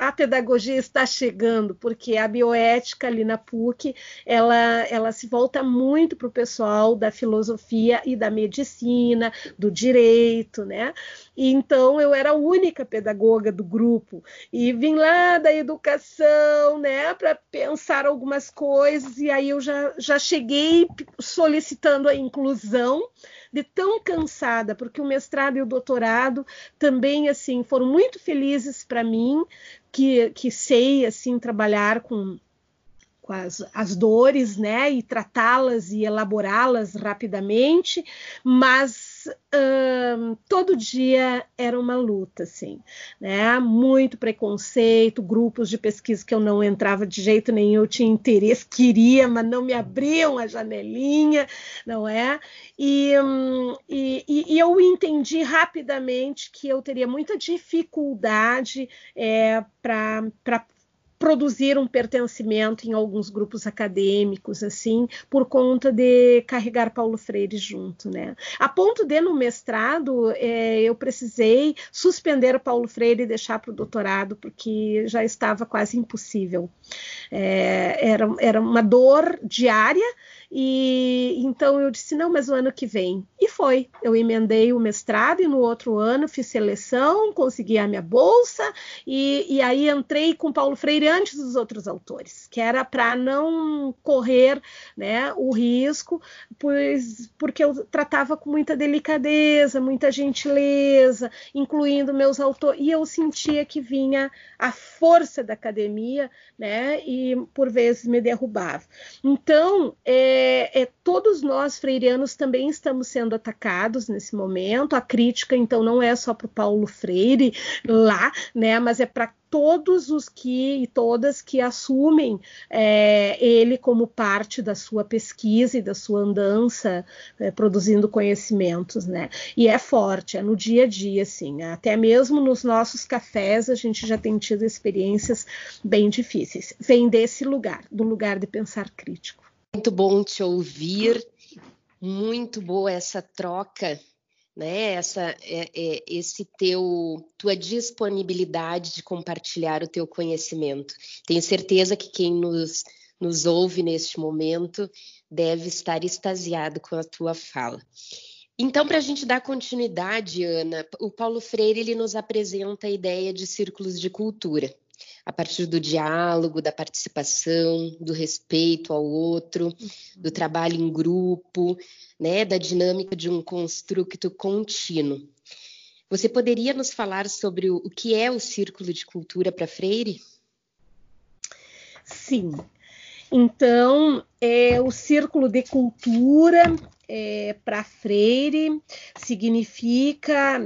a pedagogia está chegando, porque a bioética ali na PUC, ela, ela se volta muito para o pessoal da filosofia e da medicina, do direito, né? E então eu era a única pedagoga do grupo. E vim lá da educação, né, para pensar algumas coisas. E aí eu já, já cheguei solicitando a inclusão de tão cansada, porque o mestrado e o doutorado também assim foram muito felizes para mim, que, que sei assim trabalhar com as, as, dores, né, e tratá-las e elaborá-las rapidamente, mas todo dia era uma luta, assim, né? Muito preconceito, grupos de pesquisa que eu não entrava de jeito nenhum, eu tinha interesse, queria, mas não me abriam a janelinha, não é? E, e, e eu entendi rapidamente que eu teria muita dificuldade é, para produzir um pertencimento em alguns grupos acadêmicos, assim, por conta de carregar Paulo Freire junto, né? A ponto de, no mestrado, é, eu precisei suspender Paulo Freire e deixar para o doutorado, porque já estava quase impossível. É, era, era uma dor diária E então eu disse: não, mas o ano que vem. E foi. Eu emendei o mestrado e no outro ano fiz seleção, consegui a minha bolsa e, e aí entrei com Paulo Freire antes dos outros autores, que era para não correr né, o risco, pois porque eu tratava com muita delicadeza, muita gentileza, incluindo meus autores, e eu sentia que vinha a força da academia, né, e por vezes me derrubava. Então, é, é, todos nós freirianos também estamos sendo atacados nesse momento. A crítica, então, não é só para o Paulo Freire lá, né, mas é para todos os que e todas que assumem é, ele como parte da sua pesquisa e da sua andança é, produzindo conhecimentos, né? E é forte, é no dia a dia, assim. Até mesmo nos nossos cafés a gente já tem tido experiências bem difíceis. Vem desse lugar, do lugar de pensar crítico. Muito bom te ouvir, muito boa essa troca né? Essa, é, é, esse teu, tua disponibilidade de compartilhar o teu conhecimento. Tenho certeza que quem nos, nos ouve neste momento deve estar extasiado com a tua fala. Então, para a gente dar continuidade, Ana, o Paulo Freire ele nos apresenta a ideia de círculos de cultura a partir do diálogo, da participação, do respeito ao outro, do uhum. trabalho em grupo, né, da dinâmica de um construto contínuo. Você poderia nos falar sobre o, o que é o círculo de cultura para Freire? Sim. Então, é o círculo de cultura é, para Freire significa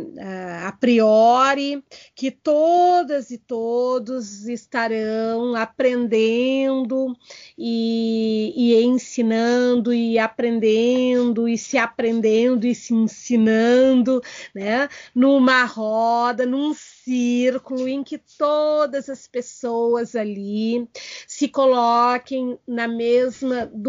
a priori que todas e todos estarão aprendendo e, e ensinando e aprendendo e se aprendendo e se ensinando, né? Numa roda, num círculo em que todas as pessoas ali se coloquem na mesma, de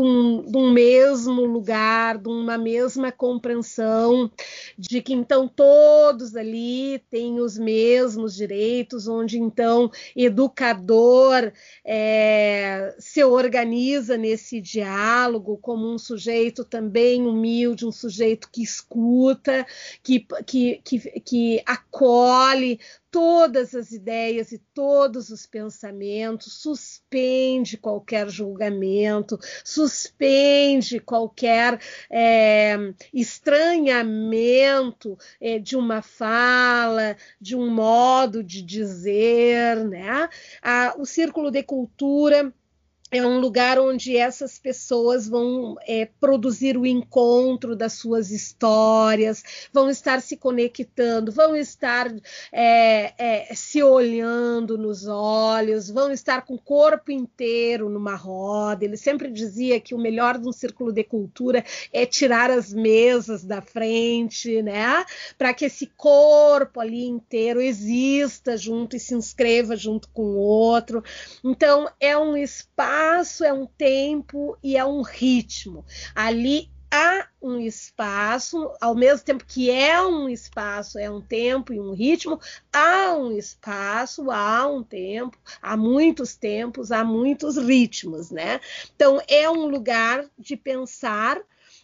um mesmo lugar, de uma mesma compreensão, de que então todos ali têm os mesmos direitos, onde então educador é, se organiza nesse diálogo como um sujeito também humilde, um sujeito que escuta, que, que, que, que acolhe todas as ideias e todos os pensamentos, suspende qualquer julgamento, suspende qualquer é, estranhamento é, de uma fala, de um modo de dizer, né? O círculo de cultura é um lugar onde essas pessoas vão é, produzir o encontro das suas histórias, vão estar se conectando, vão estar é, é, se olhando nos olhos, vão estar com o corpo inteiro numa roda. Ele sempre dizia que o melhor de um círculo de cultura é tirar as mesas da frente, né? Para que esse corpo ali inteiro exista junto e se inscreva junto com o outro. Então, é um espaço espaço é um tempo e é um ritmo. Ali há um espaço, ao mesmo tempo que é um espaço, é um tempo e um ritmo, há um espaço, há um tempo, há muitos tempos, há muitos ritmos, né? Então é um lugar de pensar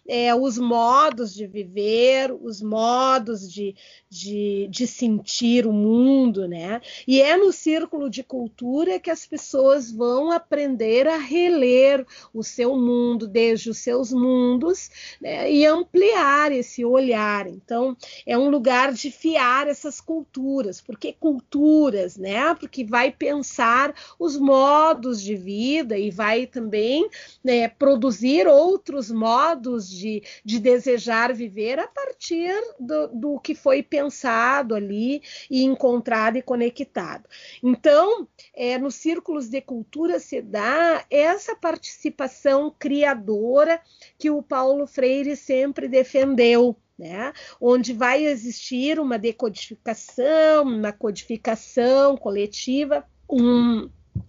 é, os modos de viver, os modos de, de, de, sentir o mundo, né? E é no círculo de cultura que as pessoas vão aprender a reler o seu mundo, desde os seus mundos, né? e ampliar esse olhar. Então, é um lugar de fiar essas culturas, porque culturas, né? Porque vai pensar os modos de vida e vai também né, produzir outros modos de, de desejar viver a partir do, do que foi pensado ali e encontrado e conectado. Então, é, nos círculos de cultura se dá essa participação criadora que o Paulo Freire sempre defendeu. Né? onde vai existir uma decodificação, uma codificação coletiva, um,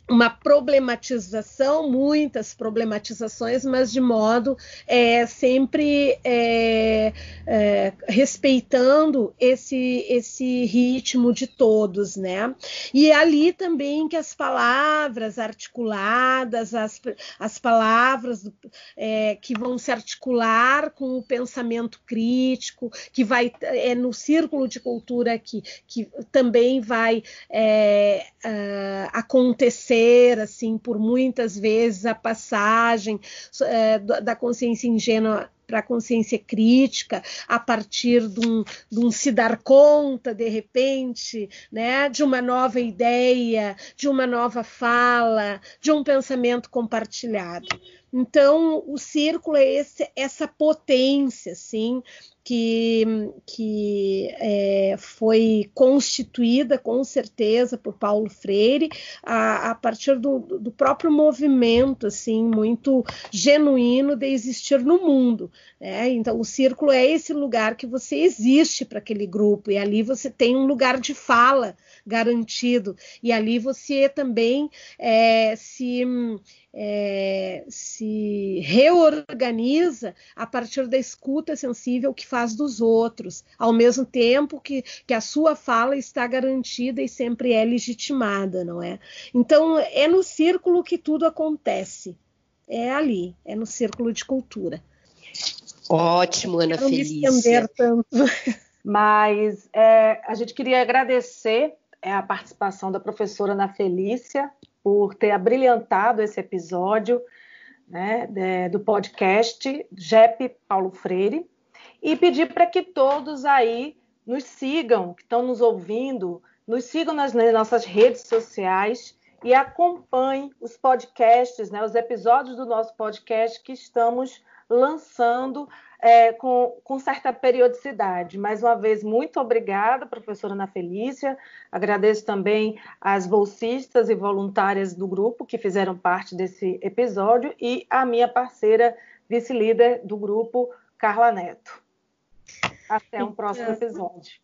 uma problematização, muitas problematizações, mas de modo é, sempre é, é, respeitando esse, esse ritmo de todos, né? E ali também que as palavras articuladas, as, as palavras é, que vão se articular com o pensamento crítico, que vai é no círculo de cultura que, que também vai é, acontecer assim por muitas vezes a passagem é, da consciência ingênua para a consciência crítica a partir de um, de um, se dar conta de repente, né, de uma nova ideia, de uma nova fala, de um pensamento compartilhado. Então, o círculo é esse, essa potência, assim, que, que é, foi constituída com certeza por Paulo Freire a, a partir do, do, próprio movimento assim muito genuíno de existir no mundo. Né? Então o círculo é esse lugar que você existe para aquele grupo e ali você tem um lugar de fala garantido e ali você também é, se é, se reorganiza a partir da escuta sensível que faz dos outros, ao mesmo tempo que, que a sua fala está garantida e sempre é legitimada, não é? Então, é no círculo que tudo acontece. É ali, é no círculo de cultura. Ótimo, Ana Quero Felícia. tanto. Mas é, a gente queria agradecer é, a participação da professora Ana Felícia por ter abrilhantado esse episódio né, de, do podcast JEP Paulo Freire e pedir para que todos aí nos sigam, que estão nos ouvindo, nos sigam nas, nas nossas redes sociais e acompanhem os podcasts, né, os episódios do nosso podcast que estamos lançando é, com, com, certa periodicidade. Mais uma vez, muito obrigada, professora Ana Felícia. Agradeço também às bolsistas e voluntárias do grupo que fizeram parte desse episódio e a minha parceira vice-líder do grupo, Carla Neto. Até um próximo episódio.